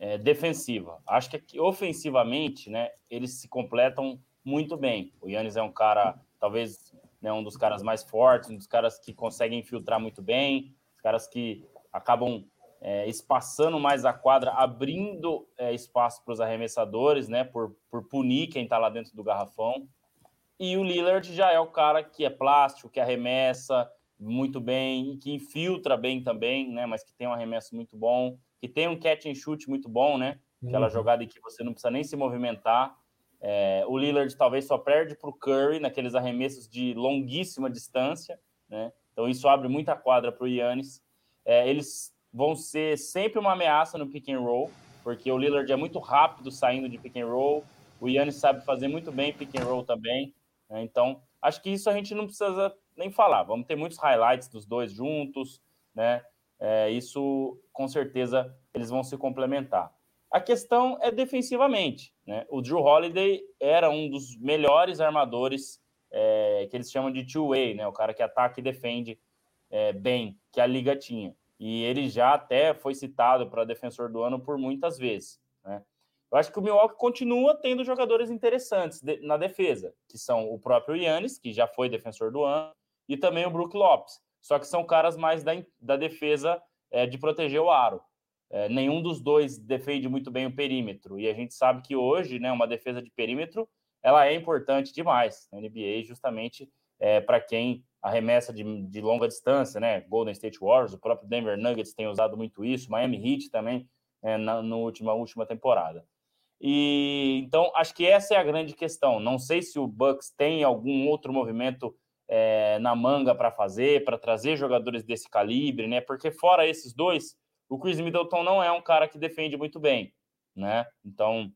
é, defensiva. Acho que ofensivamente, né, eles se completam muito bem. O Yannis é um cara, talvez, né, um dos caras mais fortes, um dos caras que conseguem infiltrar muito bem, os caras que acabam é, espaçando mais a quadra, abrindo é, espaço para os arremessadores, né, por, por punir quem está lá dentro do garrafão. E o Lillard já é o cara que é plástico, que arremessa muito bem, que infiltra bem também, né, mas que tem um arremesso muito bom que tem um catch and shoot muito bom, né? Aquela uhum. jogada em que você não precisa nem se movimentar. É, o Lillard talvez só perde para o Curry naqueles arremessos de longuíssima distância, né? Então isso abre muita quadra para o Yannis. É, eles vão ser sempre uma ameaça no pick and roll, porque o Lillard é muito rápido saindo de pick and roll. O Yannis sabe fazer muito bem pick and roll também. Né? Então acho que isso a gente não precisa nem falar. Vamos ter muitos highlights dos dois juntos, né? É, isso, com certeza, eles vão se complementar. A questão é defensivamente. Né? O Drew Holiday era um dos melhores armadores é, que eles chamam de two-way, né? o cara que ataca e defende é, bem, que a liga tinha. E ele já até foi citado para defensor do ano por muitas vezes. Né? Eu acho que o Milwaukee continua tendo jogadores interessantes de, na defesa, que são o próprio Yannis, que já foi defensor do ano, e também o Brook Lopes. Só que são caras mais da, da defesa é, de proteger o aro. É, nenhum dos dois defende muito bem o perímetro. E a gente sabe que hoje, né, uma defesa de perímetro, ela é importante demais na NBA, justamente é, para quem arremessa de, de, longa distância, né? Golden State Warriors, o próprio Denver Nuggets tem usado muito isso, Miami Heat também é, na última, última temporada. E então acho que essa é a grande questão. Não sei se o Bucks tem algum outro movimento é, na manga para fazer, para trazer jogadores desse calibre, né? Porque fora esses dois, o Chris Middleton não é um cara que defende muito bem, né? Então,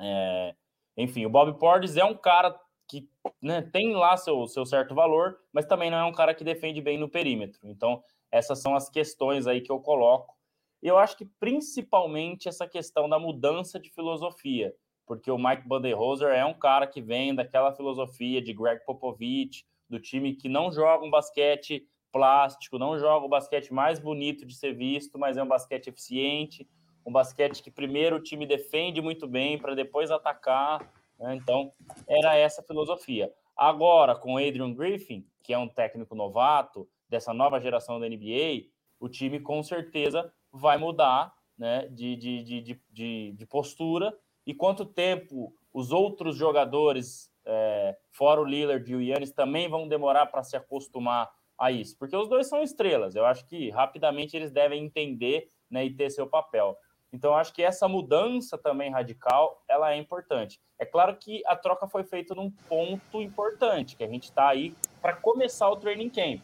é, enfim, o Bob Portis é um cara que né, tem lá seu, seu certo valor, mas também não é um cara que defende bem no perímetro. Então, essas são as questões aí que eu coloco. Eu acho que principalmente essa questão da mudança de filosofia, porque o Mike Budenholzer é um cara que vem daquela filosofia de Greg Popovich, do time que não joga um basquete plástico, não joga o basquete mais bonito de ser visto, mas é um basquete eficiente, um basquete que primeiro o time defende muito bem para depois atacar. Né? Então, era essa filosofia. Agora, com Adrian Griffin, que é um técnico novato dessa nova geração da NBA, o time com certeza vai mudar né, de, de, de, de, de postura. E quanto tempo os outros jogadores é, fora o Lillard e o Yannis, também vão demorar para se acostumar a isso, porque os dois são estrelas. Eu acho que rapidamente eles devem entender né, e ter seu papel. Então, acho que essa mudança também radical, ela é importante. É claro que a troca foi feita num ponto importante, que a gente está aí para começar o training camp.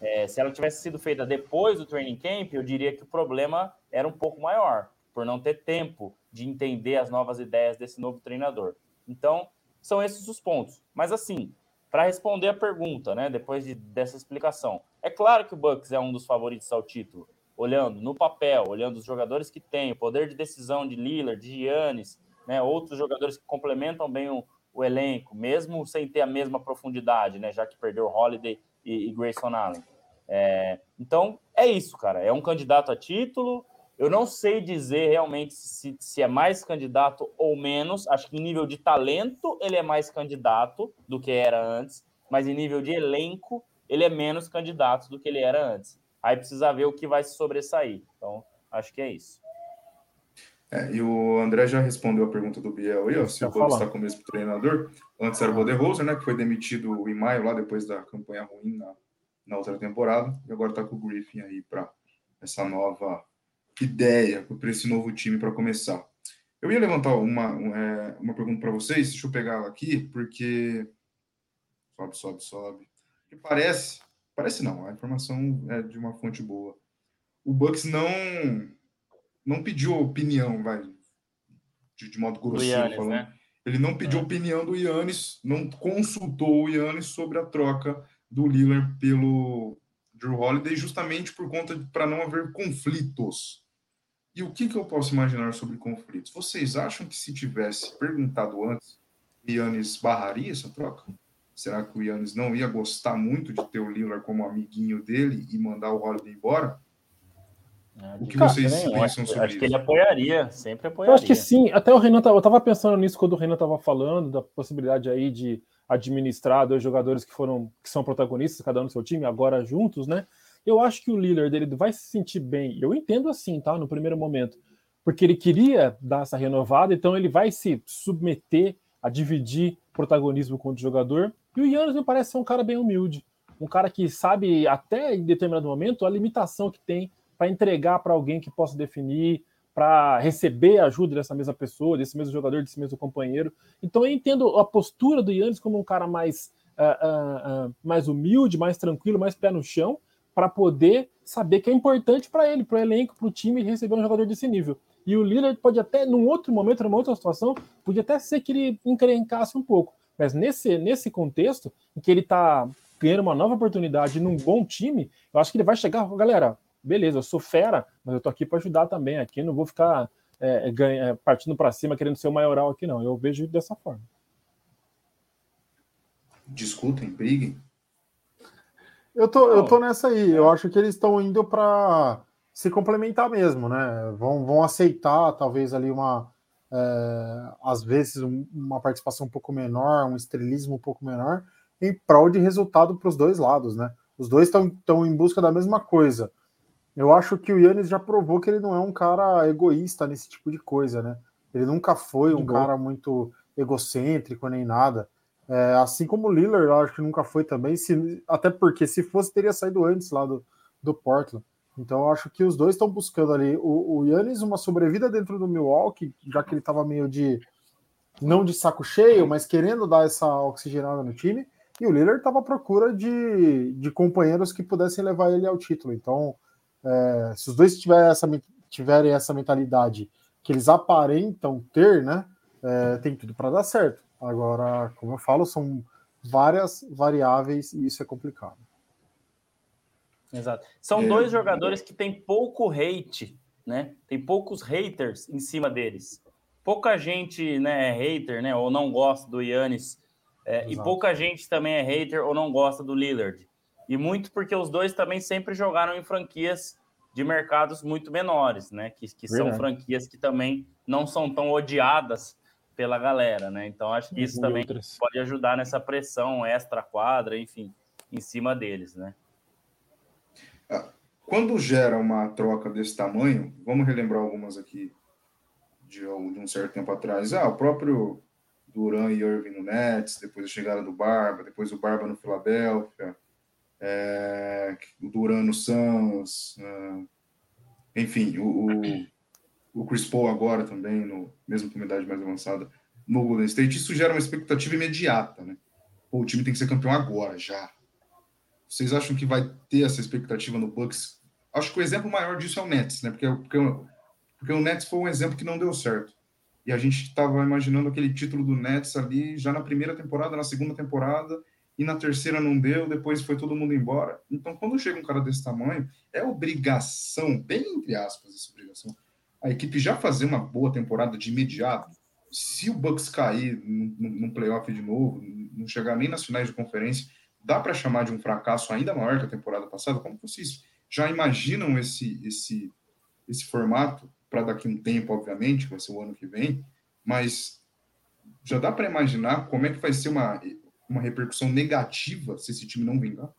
É, se ela tivesse sido feita depois do training camp, eu diria que o problema era um pouco maior, por não ter tempo de entender as novas ideias desse novo treinador. Então, são esses os pontos. Mas assim, para responder a pergunta, né, depois de, dessa explicação, é claro que o Bucks é um dos favoritos ao título olhando no papel, olhando os jogadores que tem, o poder de decisão de Lillard, de Giannis, né, outros jogadores que complementam bem o, o, elenco, mesmo sem ter a mesma profundidade, né, já que perdeu Holiday e, e Grayson Allen. É, então, é isso, cara. É um candidato a título. Eu não sei dizer realmente se, se é mais candidato ou menos. Acho que em nível de talento ele é mais candidato do que era antes, mas em nível de elenco ele é menos candidato do que ele era antes. Aí precisa ver o que vai se sobressair. Então, acho que é isso. É, e o André já respondeu a pergunta do Biel aí, ó, se o Bucks está com o mesmo treinador. Antes era o Roder né, que foi demitido em maio, lá depois da campanha ruim na, na outra temporada, e agora está com o Griffin aí para essa nova ideia, para esse novo time para começar. Eu ia levantar uma, é, uma pergunta para vocês, deixa eu pegar ela aqui, porque. Sobe, sobe, sobe. Que parece Parece não, a informação é de uma fonte boa. O Bucks não não pediu opinião, vai, de, de modo grosseiro falando. Né? Ele não pediu é. opinião do Yannis, não consultou o Yannis sobre a troca do Lillard pelo Drew Holiday, justamente por conta para não haver conflitos. E o que, que eu posso imaginar sobre conflitos? Vocês acham que se tivesse perguntado antes, Yannis barraria essa troca? Será que o Yannis não ia gostar muito de ter o Lillard como amiguinho dele e mandar o Holiday embora? É, o que vocês também, pensam acho, sobre acho isso? Acho que ele apoiaria, sempre apoiaria. Eu acho que sim. Até o Renan, eu estava pensando nisso quando o Renan estava falando da possibilidade aí de administrar dois jogadores que foram que são protagonistas, cada um no seu time, agora juntos, né? Eu acho que o Lillard ele vai se sentir bem. Eu entendo assim, tá? No primeiro momento, porque ele queria dar essa renovada, então ele vai se submeter a dividir protagonismo com o jogador e o Yannis me parece ser um cara bem humilde, um cara que sabe até em determinado momento a limitação que tem para entregar para alguém que possa definir, para receber ajuda dessa mesma pessoa, desse mesmo jogador, desse mesmo companheiro. Então eu entendo a postura do Yannis como um cara mais, uh, uh, uh, mais humilde, mais tranquilo, mais pé no chão, para poder saber que é importante para ele, para o elenco, para o time receber um jogador desse nível. E o Lillard pode até, num outro momento, numa outra situação, podia até ser que ele encrencasse um pouco. Mas nesse, nesse contexto, em que ele está ganhando uma nova oportunidade num bom time, eu acho que ele vai chegar, galera, beleza, eu sou fera, mas eu tô aqui para ajudar também aqui, não vou ficar é, ganha, é, partindo para cima querendo ser o maioral aqui, não. Eu vejo dessa forma. Discutem, briguem. Eu tô, eu tô nessa aí. Eu acho que eles estão indo para se complementar mesmo, né? Vão, vão aceitar talvez ali uma, é, às vezes uma participação um pouco menor, um estrelismo um pouco menor, em prol de resultado para os dois lados, né? Os dois estão em busca da mesma coisa. Eu acho que o Yannis já provou que ele não é um cara egoísta nesse tipo de coisa, né? Ele nunca foi um cara muito egocêntrico nem nada. É, assim como o Lillard, eu acho que nunca foi também, se, até porque se fosse, teria saído antes lá do, do Portland. Então eu acho que os dois estão buscando ali. O, o Yannis uma sobrevida dentro do Milwaukee, já que ele estava meio de não de saco cheio, mas querendo dar essa oxigenada no time. E o Lillard estava à procura de, de companheiros que pudessem levar ele ao título. Então, é, se os dois tiverem essa, tiverem essa mentalidade que eles aparentam ter, né, é, tem tudo para dar certo. Agora, como eu falo, são várias variáveis e isso é complicado. Exato. São é, dois jogadores que têm pouco hate, né? Tem poucos haters em cima deles. Pouca gente né, é hater, né? Ou não gosta do Yannis. É, e pouca gente também é hater ou não gosta do Lillard. E muito porque os dois também sempre jogaram em franquias de mercados muito menores, né? Que, que são franquias que também não são tão odiadas pela galera, né? Então acho que isso também pode ajudar nessa pressão extra quadra, enfim, em cima deles, né? Quando gera uma troca desse tamanho, vamos relembrar algumas aqui de, de um certo tempo atrás. Ah, o próprio Duran e Irving no Nets, depois a chegada do Barba, depois o Barba no Filadélfia, é, o Duran no Suns, é, enfim, o, o, o Chris Paul agora também, no mesmo com idade mais avançada, no Golden State, isso gera uma expectativa imediata, né? Pô, o time tem que ser campeão agora, já. Vocês acham que vai ter essa expectativa no Bucks? Acho que o exemplo maior disso é o Nets, né? Porque, porque, porque o Nets foi um exemplo que não deu certo. E a gente estava imaginando aquele título do Nets ali já na primeira temporada, na segunda temporada, e na terceira não deu, depois foi todo mundo embora. Então, quando chega um cara desse tamanho, é obrigação, bem entre aspas, essa obrigação, a equipe já fazer uma boa temporada de imediato. Se o Bucks cair no playoff de novo, não chegar nem nas finais de conferência, dá para chamar de um fracasso ainda maior que a temporada passada? Como vocês já imaginam esse, esse, esse formato para daqui a um tempo, obviamente, vai ser o ano que vem, mas já dá para imaginar como é que vai ser uma, uma repercussão negativa se esse time não vingar?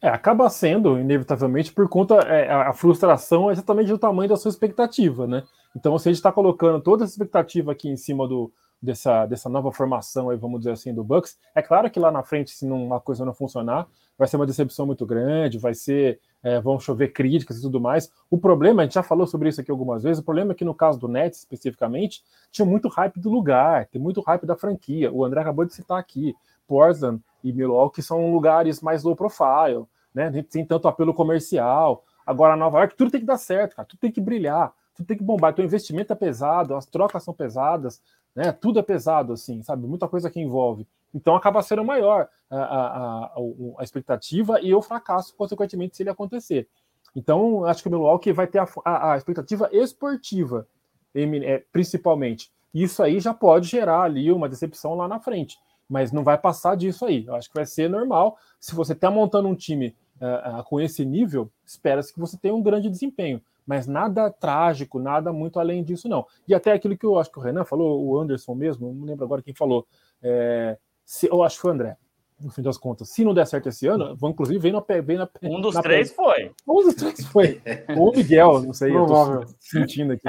É, acaba sendo, inevitavelmente, por conta. É, a frustração é exatamente do tamanho da sua expectativa, né? Então, se a gente está colocando toda essa expectativa aqui em cima do, dessa, dessa nova formação, aí, vamos dizer assim, do Bucks, é claro que lá na frente, se uma coisa não funcionar, vai ser uma decepção muito grande, vai ser. É, vão chover críticas e tudo mais. O problema, a gente já falou sobre isso aqui algumas vezes, o problema é que no caso do Nets, especificamente, tinha muito hype do lugar, tem muito hype da franquia. O André acabou de citar aqui. Portland e Milwaukee são lugares mais low profile, né? Tem tanto apelo comercial. Agora, Nova York, tudo tem que dar certo, cara. Tudo tem que brilhar, tudo tem que bombar. Então, o investimento é pesado, as trocas são pesadas, né? Tudo é pesado, assim, sabe? Muita coisa que envolve. Então, acaba sendo maior a, a, a, a expectativa e o fracasso, consequentemente, se ele acontecer. Então, acho que o Milwaukee vai ter a, expectativa esportiva, é, principalmente. Isso aí já pode gerar ali uma decepção lá na frente mas não vai passar disso aí. Eu acho que vai ser normal. Se você está montando um time uh, uh, com esse nível, espera-se que você tenha um grande desempenho. Mas nada trágico, nada muito além disso, não. E até aquilo que eu acho que o Renan falou, o Anderson mesmo, não lembro agora quem falou. É, se, eu acho que foi o André, no fim das contas. Se não der certo esse ano, vão inclusive vem na vem na Um dos na três pé. foi. Um dos três foi. Ou o Miguel, não sei, Provável. eu tô sentindo aqui.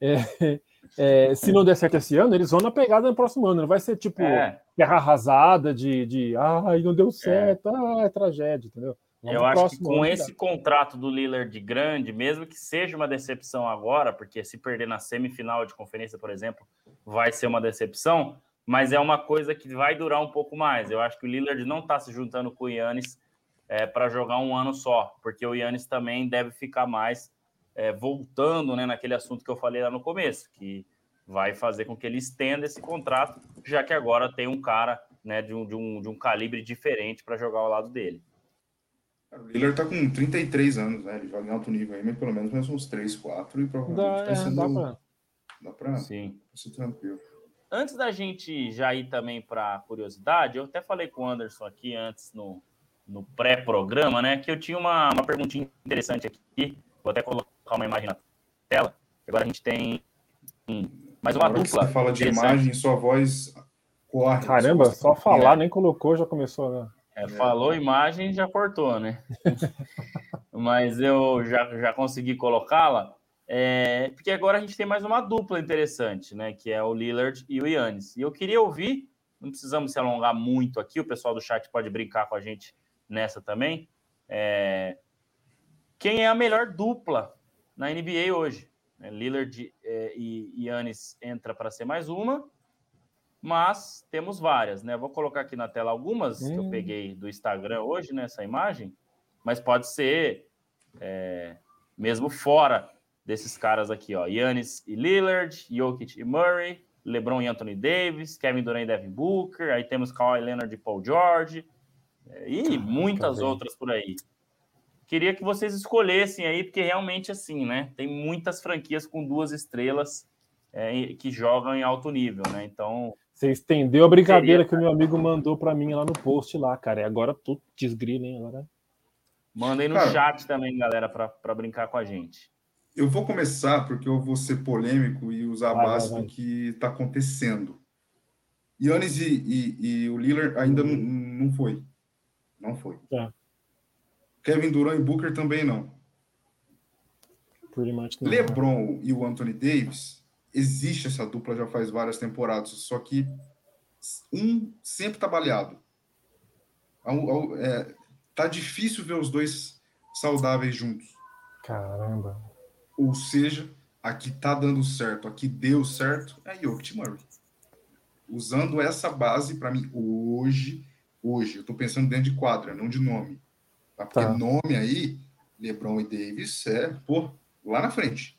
É, é, se não der certo esse ano, eles vão na pegada no próximo ano. Não vai ser tipo é. terra arrasada de, de ai, não deu é. certo, é. ah, é tragédia, entendeu? Vamos Eu acho que com esse contrato do Lillard de grande, mesmo que seja uma decepção agora, porque se perder na semifinal de conferência, por exemplo, vai ser uma decepção, mas é uma coisa que vai durar um pouco mais. Eu acho que o Lillard não está se juntando com o Yannis é, para jogar um ano só, porque o Yannis também deve ficar mais é, voltando né, naquele assunto que eu falei lá no começo, que vai fazer com que ele estenda esse contrato, já que agora tem um cara né, de, um, de, um, de um calibre diferente para jogar ao lado dele. O Lillard tá com 33 anos, né? Ele joga em alto nível aí, mas pelo menos mais uns 3, 4 e provavelmente dá, tá é, sendo... Dá pra... Dá pra... Sim. ser tranquilo. Antes da gente já ir também para curiosidade, eu até falei com o Anderson aqui antes no, no pré-programa, né? Que eu tinha uma, uma perguntinha interessante aqui. Vou até colocar uma imagem na tela. Agora a gente tem mais uma dupla. Você fala de imagem, sua voz corre. Caramba, só falar, nem colocou, já começou. Né? É, falou imagem já cortou, né? Mas eu já, já consegui colocá-la. É, porque agora a gente tem mais uma dupla interessante, né? Que é o Lillard e o Yannis. E eu queria ouvir, não precisamos se alongar muito aqui, o pessoal do chat pode brincar com a gente nessa também. É, quem é a melhor dupla na NBA hoje. Né? Lillard é, e Yannis entra para ser mais uma, mas temos várias, né? Vou colocar aqui na tela algumas hum. que eu hum. peguei do Instagram hoje, nessa né, imagem, mas pode ser é, mesmo fora desses caras aqui, ó. Yannis e Lillard, Jokic e Murray, LeBron e Anthony Davis, Kevin Durant e Devin Booker, aí temos Kawhi Leonard e Paul George, é, e muitas outras por aí. Queria que vocês escolhessem aí, porque realmente assim, né? Tem muitas franquias com duas estrelas é, que jogam em alto nível, né? Então. Você estendeu a brincadeira seria... que o meu amigo mandou para mim lá no post lá, cara. E agora tu desgrila, hein? Agora... Mandem no cara, chat também, galera, para brincar com a gente. Eu vou começar porque eu vou ser polêmico e usar vai, a base vai, vai. do que está acontecendo. Yannis e, e, e, o Lillard ainda não, não foi. Não foi. É. Kevin Durant e Booker também não. não. LeBron e o Anthony Davis, existe essa dupla já faz várias temporadas, só que um sempre tá baleado. É, tá difícil ver os dois saudáveis juntos. Caramba. Ou seja, aqui tá dando certo, aqui deu certo, é Jokic Murray. Usando essa base, para mim, hoje, hoje, eu tô pensando dentro de quadra, não de nome. Tá? Porque tá. nome aí, LeBron e Davis, é, pô, lá na frente.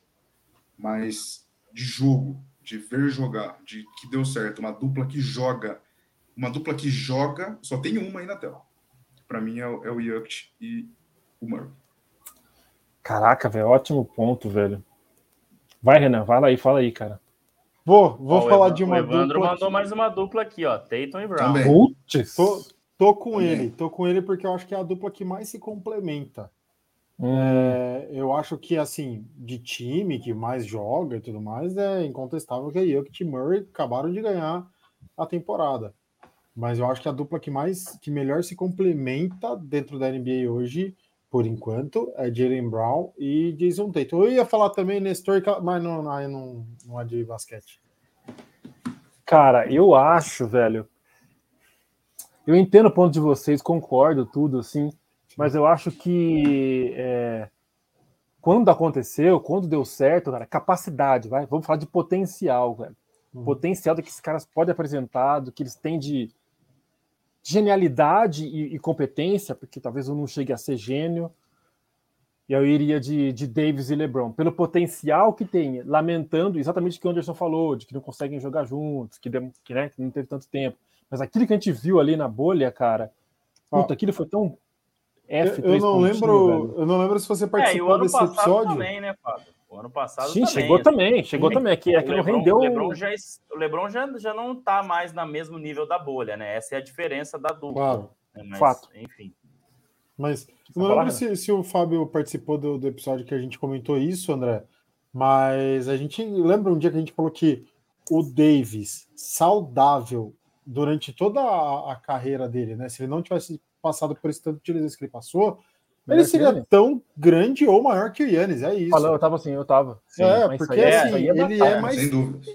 Mas de jogo, de ver jogar, de que deu certo, uma dupla que joga, uma dupla que joga, só tem uma aí na tela. Para mim é, é o e o Murray. Caraca, velho, ótimo ponto, velho. Vai, Renan, vai lá aí, fala aí, cara. Vou, vou ó, falar de uma dupla. O Evandro mandou aqui. mais uma dupla aqui, ó. Tatum e Brown. Putz. Tô, tô com Também. ele, tô com ele porque eu acho que é a dupla que mais se complementa. É, eu acho que, assim, de time que mais joga e tudo mais, é incontestável que a Jokic e Murray acabaram de ganhar a temporada. Mas eu acho que a dupla que mais, que melhor se complementa dentro da NBA hoje por enquanto, é Jalen Brown e Jason Tatum. Eu ia falar também Nestor, mas não, não, não, não é de basquete. Cara, eu acho, velho. Eu entendo o ponto de vocês, concordo tudo, assim, mas eu acho que é, quando aconteceu, quando deu certo, cara, capacidade, vai, vamos falar de potencial, velho. Uhum. Potencial do que esses caras podem apresentar, do que eles têm de, genialidade e, e, competência, porque talvez eu não chegue a ser gênio. E eu iria de, de Davis e LeBron, pelo potencial que tem, lamentando exatamente o que o Anderson falou, de que não conseguem jogar juntos, que, que, né, que não teve tanto tempo. Mas aquilo que a gente viu ali na bolha, cara, puta, aquilo foi tão F3 eu, eu não lembro, velho. eu não lembro se você participou é, desse episódio. Também, né, Fábio? O ano passado Sim, também, chegou assim, também, chegou sim. também. Aqui, aqui o Lebron, rendeu. O Lebron, já, o Lebron já, já não está mais no mesmo nível da bolha, né? Essa é a diferença da dupla. Claro. Né? Mas, Fato. Enfim. Mas não lembro se, se, o Fábio participou do, do, episódio que a gente comentou isso, André. Mas a gente lembra um dia que a gente falou que o Davis, saudável durante toda a, a carreira dele, né? Se ele não tivesse passado por esse tanto de lesões que ele passou, ele seria tão grande ou maior que o Yannis, é isso. Falou, eu tava assim, eu tava. Sim, é, porque é, assim, é ele, é mais,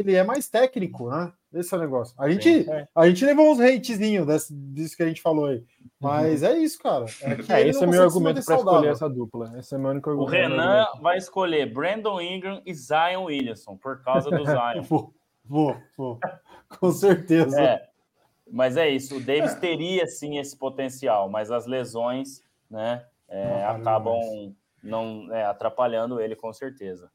ele é mais técnico, né? Esse é o negócio. A gente, Sim, é. a gente levou uns hatezinhos desse, disso que a gente falou aí. Mas uhum. é isso, cara. É, é esse é meu argumento para escolher essa dupla. Esse é meu único argumento. O Renan vai escolher Brandon Ingram e Zion Williamson, por causa do Zion. vou, vou, vou. Com certeza. É. Mas é isso, o Davis é. teria sim esse potencial, mas as lesões, né? é, acabam não é, atrapalhando ele com certeza.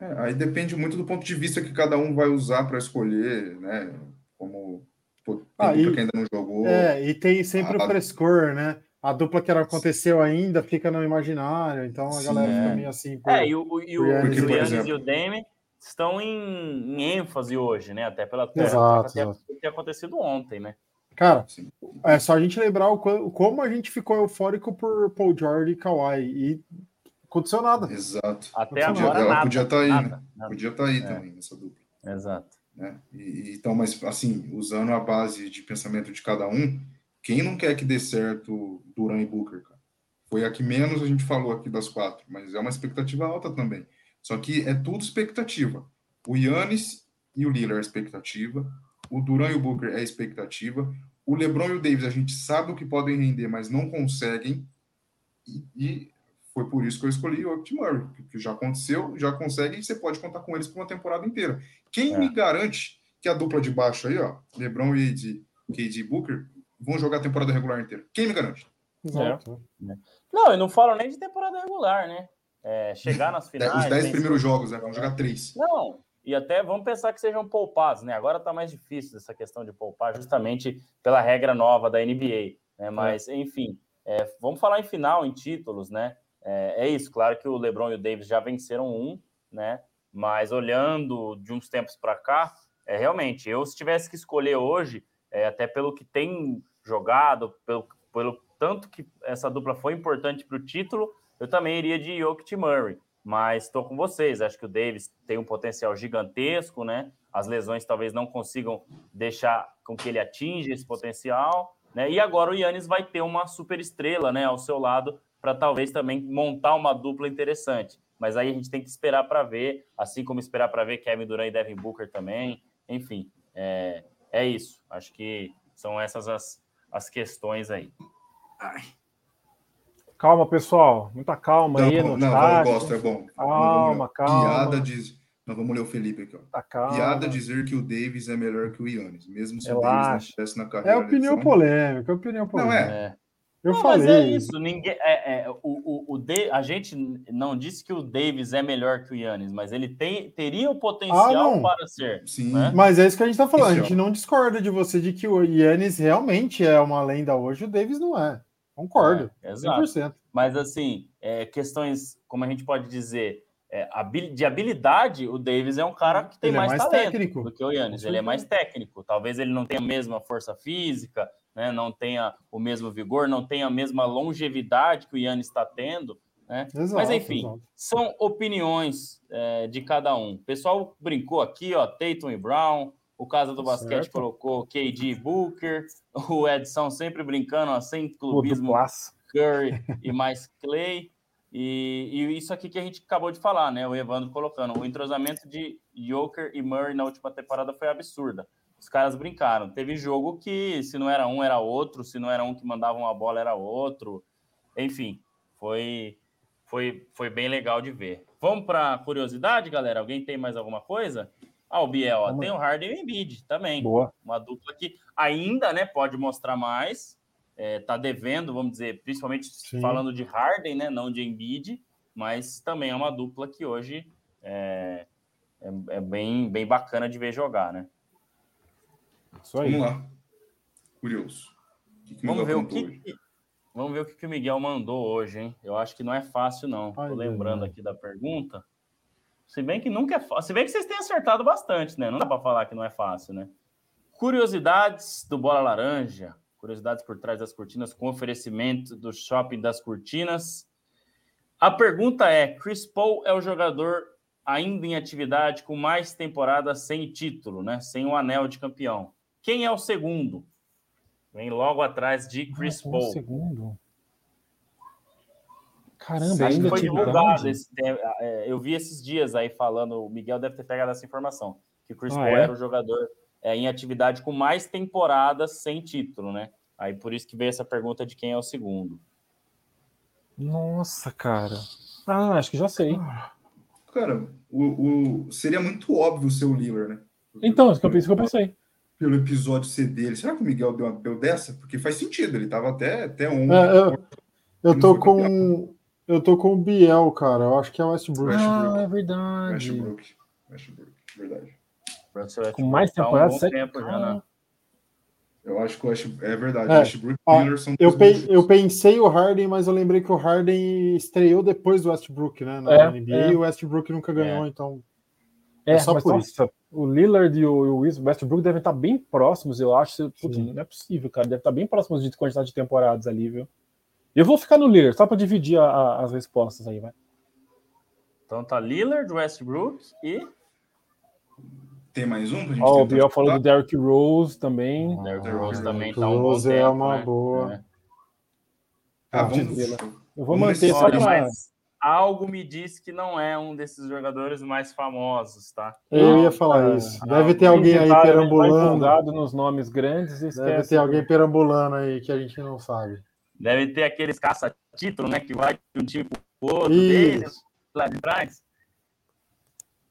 É, aí depende muito do ponto de vista que cada um vai usar para escolher, né? Como pô, tem ah, e, que ainda não jogou. É, e tem sempre a, o frescor, né? A dupla que não aconteceu ainda fica no imaginário, então a sim, galera fica meio assim. Por, é, e o, e o, Yannis, o Yannis e o Dame estão em, em, ênfase hoje, né? Até pela exato, até exato. ter acontecido ontem, né? Cara, é só a gente lembrar o, como a gente ficou eufórico por Paul George e Kawhi e aconteceu nada. Exato. Até podia, agora ela nada, podia estar tá aí, nada, né? Nada. Podia estar tá aí é. também nessa dupla. Exato. Né? E, então, mas assim, usando a base de pensamento de cada um, quem não quer que dê certo Duran e Booker, cara? Foi a que menos a gente falou aqui das quatro, mas é uma expectativa alta também. Só que é tudo expectativa. O Yannis e o Lillard é expectativa, o Duran e o Booker é expectativa. O LeBron e o Davis a gente sabe o que podem render, mas não conseguem. E, e foi por isso que eu escolhi o Oct Murray, que já aconteceu, já consegue e você pode contar com eles por uma temporada inteira. Quem é. me garante que a dupla de baixo aí, ó, LeBron e KD, KD Booker, vão jogar a temporada regular inteira? Quem me garante? Exato. É. Não, eu não falo nem de temporada regular, né? É, chegar nas finais. Os 10 primeiros jogos, né? Vão jogar três. Não, e até vamos pensar que sejam poupados, né? Agora está mais difícil essa questão de poupar, justamente pela regra nova da NBA, né? Mas, é. enfim, é, vamos falar em final, em títulos, né? É, é, isso, claro que o LeBron e o Davis já venceram um, né? Mas olhando de uns tempos para cá, é realmente, eu se tivesse que escolher hoje, é, até pelo que tem jogado, pelo, pelo tanto que essa dupla foi importante para o título, eu também iria de Jokic Murray mas estou com vocês. Acho que o Davis tem um potencial gigantesco, né? As lesões talvez não consigam deixar com que ele atinja esse potencial, né? E agora o Yannis vai ter uma super estrela, né, ao seu lado para talvez também montar uma dupla interessante. Mas aí a gente tem que esperar para ver, assim como esperar para ver Kevin Durant e Devin Booker também. Enfim, é, é isso. Acho que são essas as, as questões aí. Ai. Calma, pessoal. Muita calma Não, aí não, no não, chat. eu gosto, é bom. Calma, calma. Piada diz. Não, vamos ler o Felipe aqui, ó. Tá calma. Piada dizer que o Davis é melhor que o Yannis, mesmo se o Davis Relaxa. não estivesse na É carreira. opinião Então, polêmica, é opinião Não, polêmica. é. É. Eu Não, falei. mas é isso. Ninguém, é, é, o, o, o Da- a gente não disse que o Davis é melhor que o Yannis, mas ele tem, teria o potencial Ah, não. para ser. Sim. né? Mas é isso que a gente tá falando. A Isso, gente não discorda de você de que o Yannis realmente é uma lenda hoje, o Davis não é. Concordo. É, exato. 100%. Mas assim, é, questões, como a gente pode dizer, é, de habilidade, o Davis é um cara que tem Ele é mais, mais talento técnico. do que o Yannis. Ele é mais técnico. Talvez ele não tenha a mesma força física, né? não tenha o mesmo vigor, não tenha a mesma longevidade que o Yannis está tendo. Né? Exato, Mas enfim, exato. são opiniões é, de cada um. O pessoal brincou aqui, ó, Tatum e Brown. O Casa do Basquete Certo. colocou KD e Booker. O Edson sempre brincando, ó, sem clubismo. Curry e mais Clay. E, e isso aqui que a gente acabou de falar, né? O Evandro colocando. O entrosamento de Joker e Murray na última temporada foi absurda. Os caras brincaram. Teve jogo que, se não era um, era outro. Se não era um que mandava uma bola, era outro. Enfim, foi, foi, foi bem legal de ver. Vamos para curiosidade, galera? Alguém tem mais alguma coisa? Ah, o Biel, ó, tem o Harden e o Embiid também Boa. uma dupla que ainda né, pode mostrar mais, é, tá devendo, vamos dizer, principalmente Sim. falando de Harden, né, não de Embiid, mas também é uma dupla que hoje é, é, é bem, bem bacana de ver jogar, né? Isso aí. Vamos lá. Curioso. O que que Vamos ver o que, vamos ver o que, que o Miguel mandou hoje, hein? Eu acho que não é fácil não. Ai, Tô lembrando aqui da pergunta. Se bem que nunca é fácil. Se bem que vocês têm acertado bastante, né? Não dá para falar que não é fácil, né? Curiosidades do Bola Laranja. Curiosidades por trás das cortinas com oferecimento do Shopping das Cortinas. A pergunta é: Chris Paul é o jogador ainda em atividade com mais temporadas sem título, né? Sem o anel de campeão. Quem é o segundo? Vem logo atrás de Chris Ah, Paul. segundo. Caramba, Acho ainda foi divulgado. Esse, é, eu vi esses dias aí falando, o Miguel deve ter pegado essa informação, que o Chris Ah, Paul é? era o jogador é, em atividade com mais temporadas sem título, né? Aí por isso que veio essa pergunta de quem é o segundo. Nossa, cara. Ah, acho que já sei. Cara, o, o- seria muito óbvio ser o Lillard, né? Então, isso que eu, isso que eu pensei. Pelo episódio ser dele. Será que o Miguel deu, uma- deu dessa? Porque faz sentido, ele tava até, até um. É, eu, eu tô com. Eu tô com o Biel, cara. Eu acho que é o Westbrook. Westbrook. Ah, é verdade. Westbrook. Westbrook, verdade. Com mais tá há um tempo já, né? Eu acho que o West, é verdade. É. Westbrook e Ah, Lillard são Eu, pe- eu pensei o Harden, mas eu lembrei que o Harden estreou depois do Westbrook, né? Na É, NBA é. e o Westbrook nunca ganhou, então. É, É só mas por nossa, o Lillard e o o Westbrook devem estar bem próximos, eu acho. Putz, não é possível, cara. Deve estar bem próximos de quantidade de temporadas ali, viu? Eu vou ficar no Lillard, só para dividir a- a- as respostas aí, vai. Então tá Lillard, Westbrook e Tem mais um pra Ó, o Biel falou do? Derrick Rose também. Derrick Derrick Rose também tá um bom Rose é tempo, uma né? boa. É. Ah, vamos. Eu vou Vamos manter só mas algo me diz que não é um desses jogadores mais famosos, tá? Eu ia Ah, falar isso. ah, Deve ter bem alguém aí? Vai perambulando. nos nomes grandes e esquece. Deve ter alguém perambulando aí que a gente não sabe. Deve ter aqueles caça-título, né? Que vai de um time pro outro, desde lá de trás.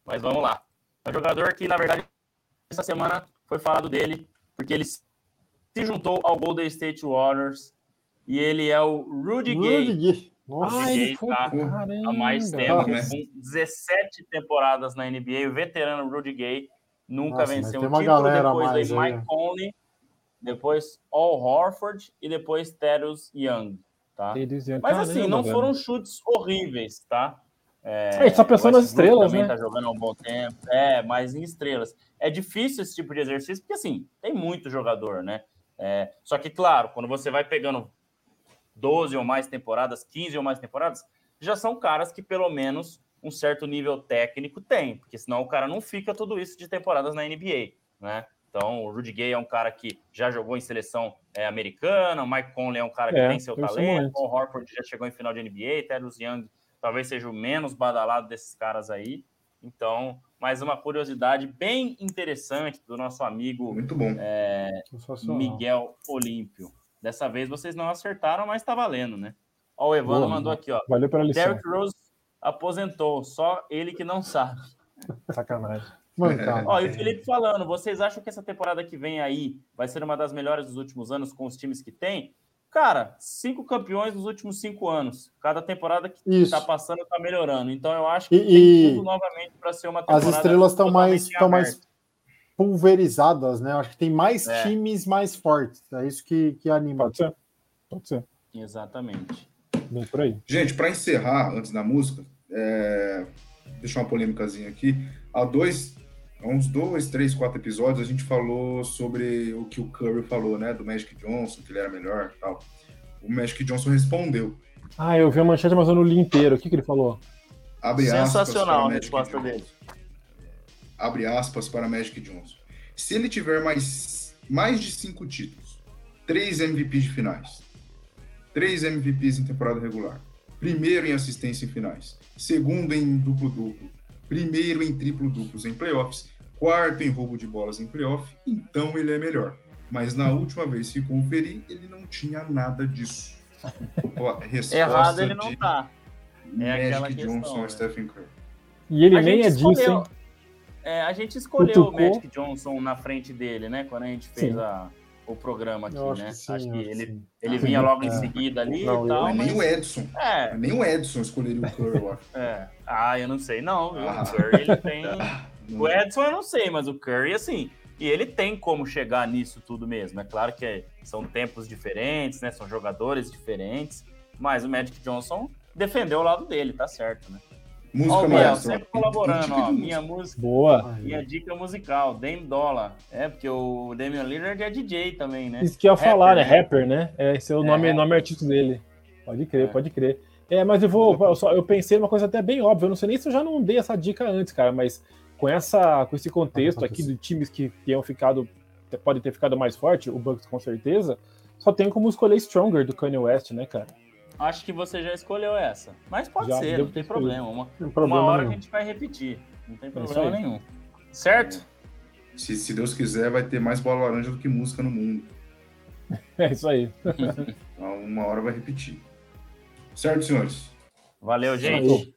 Mas vamos lá. É um jogador que, na verdade, essa semana foi falado dele, porque ele se juntou ao Golden State Warriors e ele é o Rudy Gay. Rudy Gay. Nossa. Ah, ele Gay foi. tá Caramba. há mais tempo, né? com 17 temporadas na NBA. O veterano Rudy Gay nunca Nossa, venceu tem um uma título. Depois aí, Mike. Conley, depois Al Horford e depois Terus Young. Tá? Iam- Mas assim, Caramba, não foram chutes horríveis, tá? É, A gente tá pensando nas estrelas, também né? tá jogando há um bom tempo. É, mas em estrelas. É difícil esse tipo de exercício, porque assim, tem muito jogador, né? É, só que, claro, quando você vai pegando 12 ou mais temporadas, 15 ou mais temporadas, já são caras que pelo menos um certo nível técnico tem, porque senão o cara não fica tudo isso de temporadas na NBA, né? Então, o Rudy Gay é um cara que já jogou em seleção é, americana, o Mike Conley é um cara que É, tem seu talento, o Horford já chegou em final de NBA, Terence Young talvez seja o menos badalado desses caras aí. Então, mais uma curiosidade bem interessante do nosso amigo Muito bom. é. Miguel Olímpio. Dessa vez vocês não acertaram, mas tá valendo, né? Ó, o Evandro mandou aqui, ó. Valeu pela lição. Derrick Rose aposentou, só ele que não sabe. Sacanagem. Mancada. Ó, e o Felipe falando, vocês acham que essa temporada que vem aí vai ser uma das melhores dos últimos anos com os times que tem? Cara, cinco campeões nos últimos cinco anos. Cada temporada que Isso. tá passando tá melhorando. Então eu acho que E- tem e tudo novamente para ser uma As temporada estrelas estão mais, estão mais pulverizadas, né? Eu Acho que tem mais É. times mais fortes. É isso que, que anima. Pode ser. Pode ser. Exatamente. Bem por aí. Gente, para encerrar, antes da música, é... deixar uma polêmicazinha aqui. Há dois, há uns dois, três, quatro episódios, a gente falou sobre o que o Curry falou, né? Do Magic Johnson, que ele era melhor e tal. O Magic Johnson respondeu. Ah, eu vi a manchete, mas eu não li inteiro. O que, que ele falou? Abre aspas Sensacional para a Magic resposta Johnson. dele. Abre aspas para Magic Johnson. Se ele tiver mais, mais de cinco títulos, três MVPs de finais, três MVPs em temporada regular, primeiro em assistência em finais, segundo em duplo-duplo, primeiro em triplo-duplos em playoffs, quarto em roubo de bolas em playoff, então ele é melhor. Mas na última vez que conferi, ele não tinha nada disso. Ó, Errado ele não de tá. É aquela Magic questão, Johnson né? Stephen Curry. E ele A nem é disso, hein? É, a gente escolheu Cutucou. o Magic Johnson na frente dele, né? Quando a gente fez a- o programa aqui, acho né? que sim. acho que acho ele, sim. ele Sim. vinha logo em É. seguida ali Não, e tal. Mas nem mas- o Edson. É, Nem o Edson escolheria o Curry, eu acho. é. Ah, eu não sei, não. Ah. O Curry, ele tem. O Edson eu não sei, mas o Curry, assim. E ele tem como chegar nisso tudo mesmo. É claro que são tempos diferentes, né? São jogadores diferentes. Mas o Magic Johnson defendeu o lado dele, tá certo, né? Música Ó, Biel, sempre colaborando, ó. Minha música. Boa. Minha dica musical, Dame Dollar. É, porque o Damian Lillard é DJ também, né? Isso que eu ia falar, né? Rapper, né? Rapper, né? É, esse é o É, nome, rapper. nome artístico dele. Pode crer, É. pode crer. É, mas eu vou. Eu, só, eu pensei numa coisa até bem óbvia. Eu não sei nem se eu já não dei essa dica antes, cara, mas com, essa, com esse contexto aqui de times que tenham ficado. podem ter ficado mais forte, o Bucks com certeza, só tem como escolher Stronger do Kanye West, né, cara? Acho que você já escolheu essa. Mas pode Já, ser, não tem problema. Uma, Não tem uma problema hora nenhum. a gente vai repetir. Não tem É problema nenhum. Certo? Se, se Deus quiser, vai ter mais bola laranja do que música no mundo. É isso aí. Então, uma hora vai repetir. Certo, senhores? Valeu, gente. aí.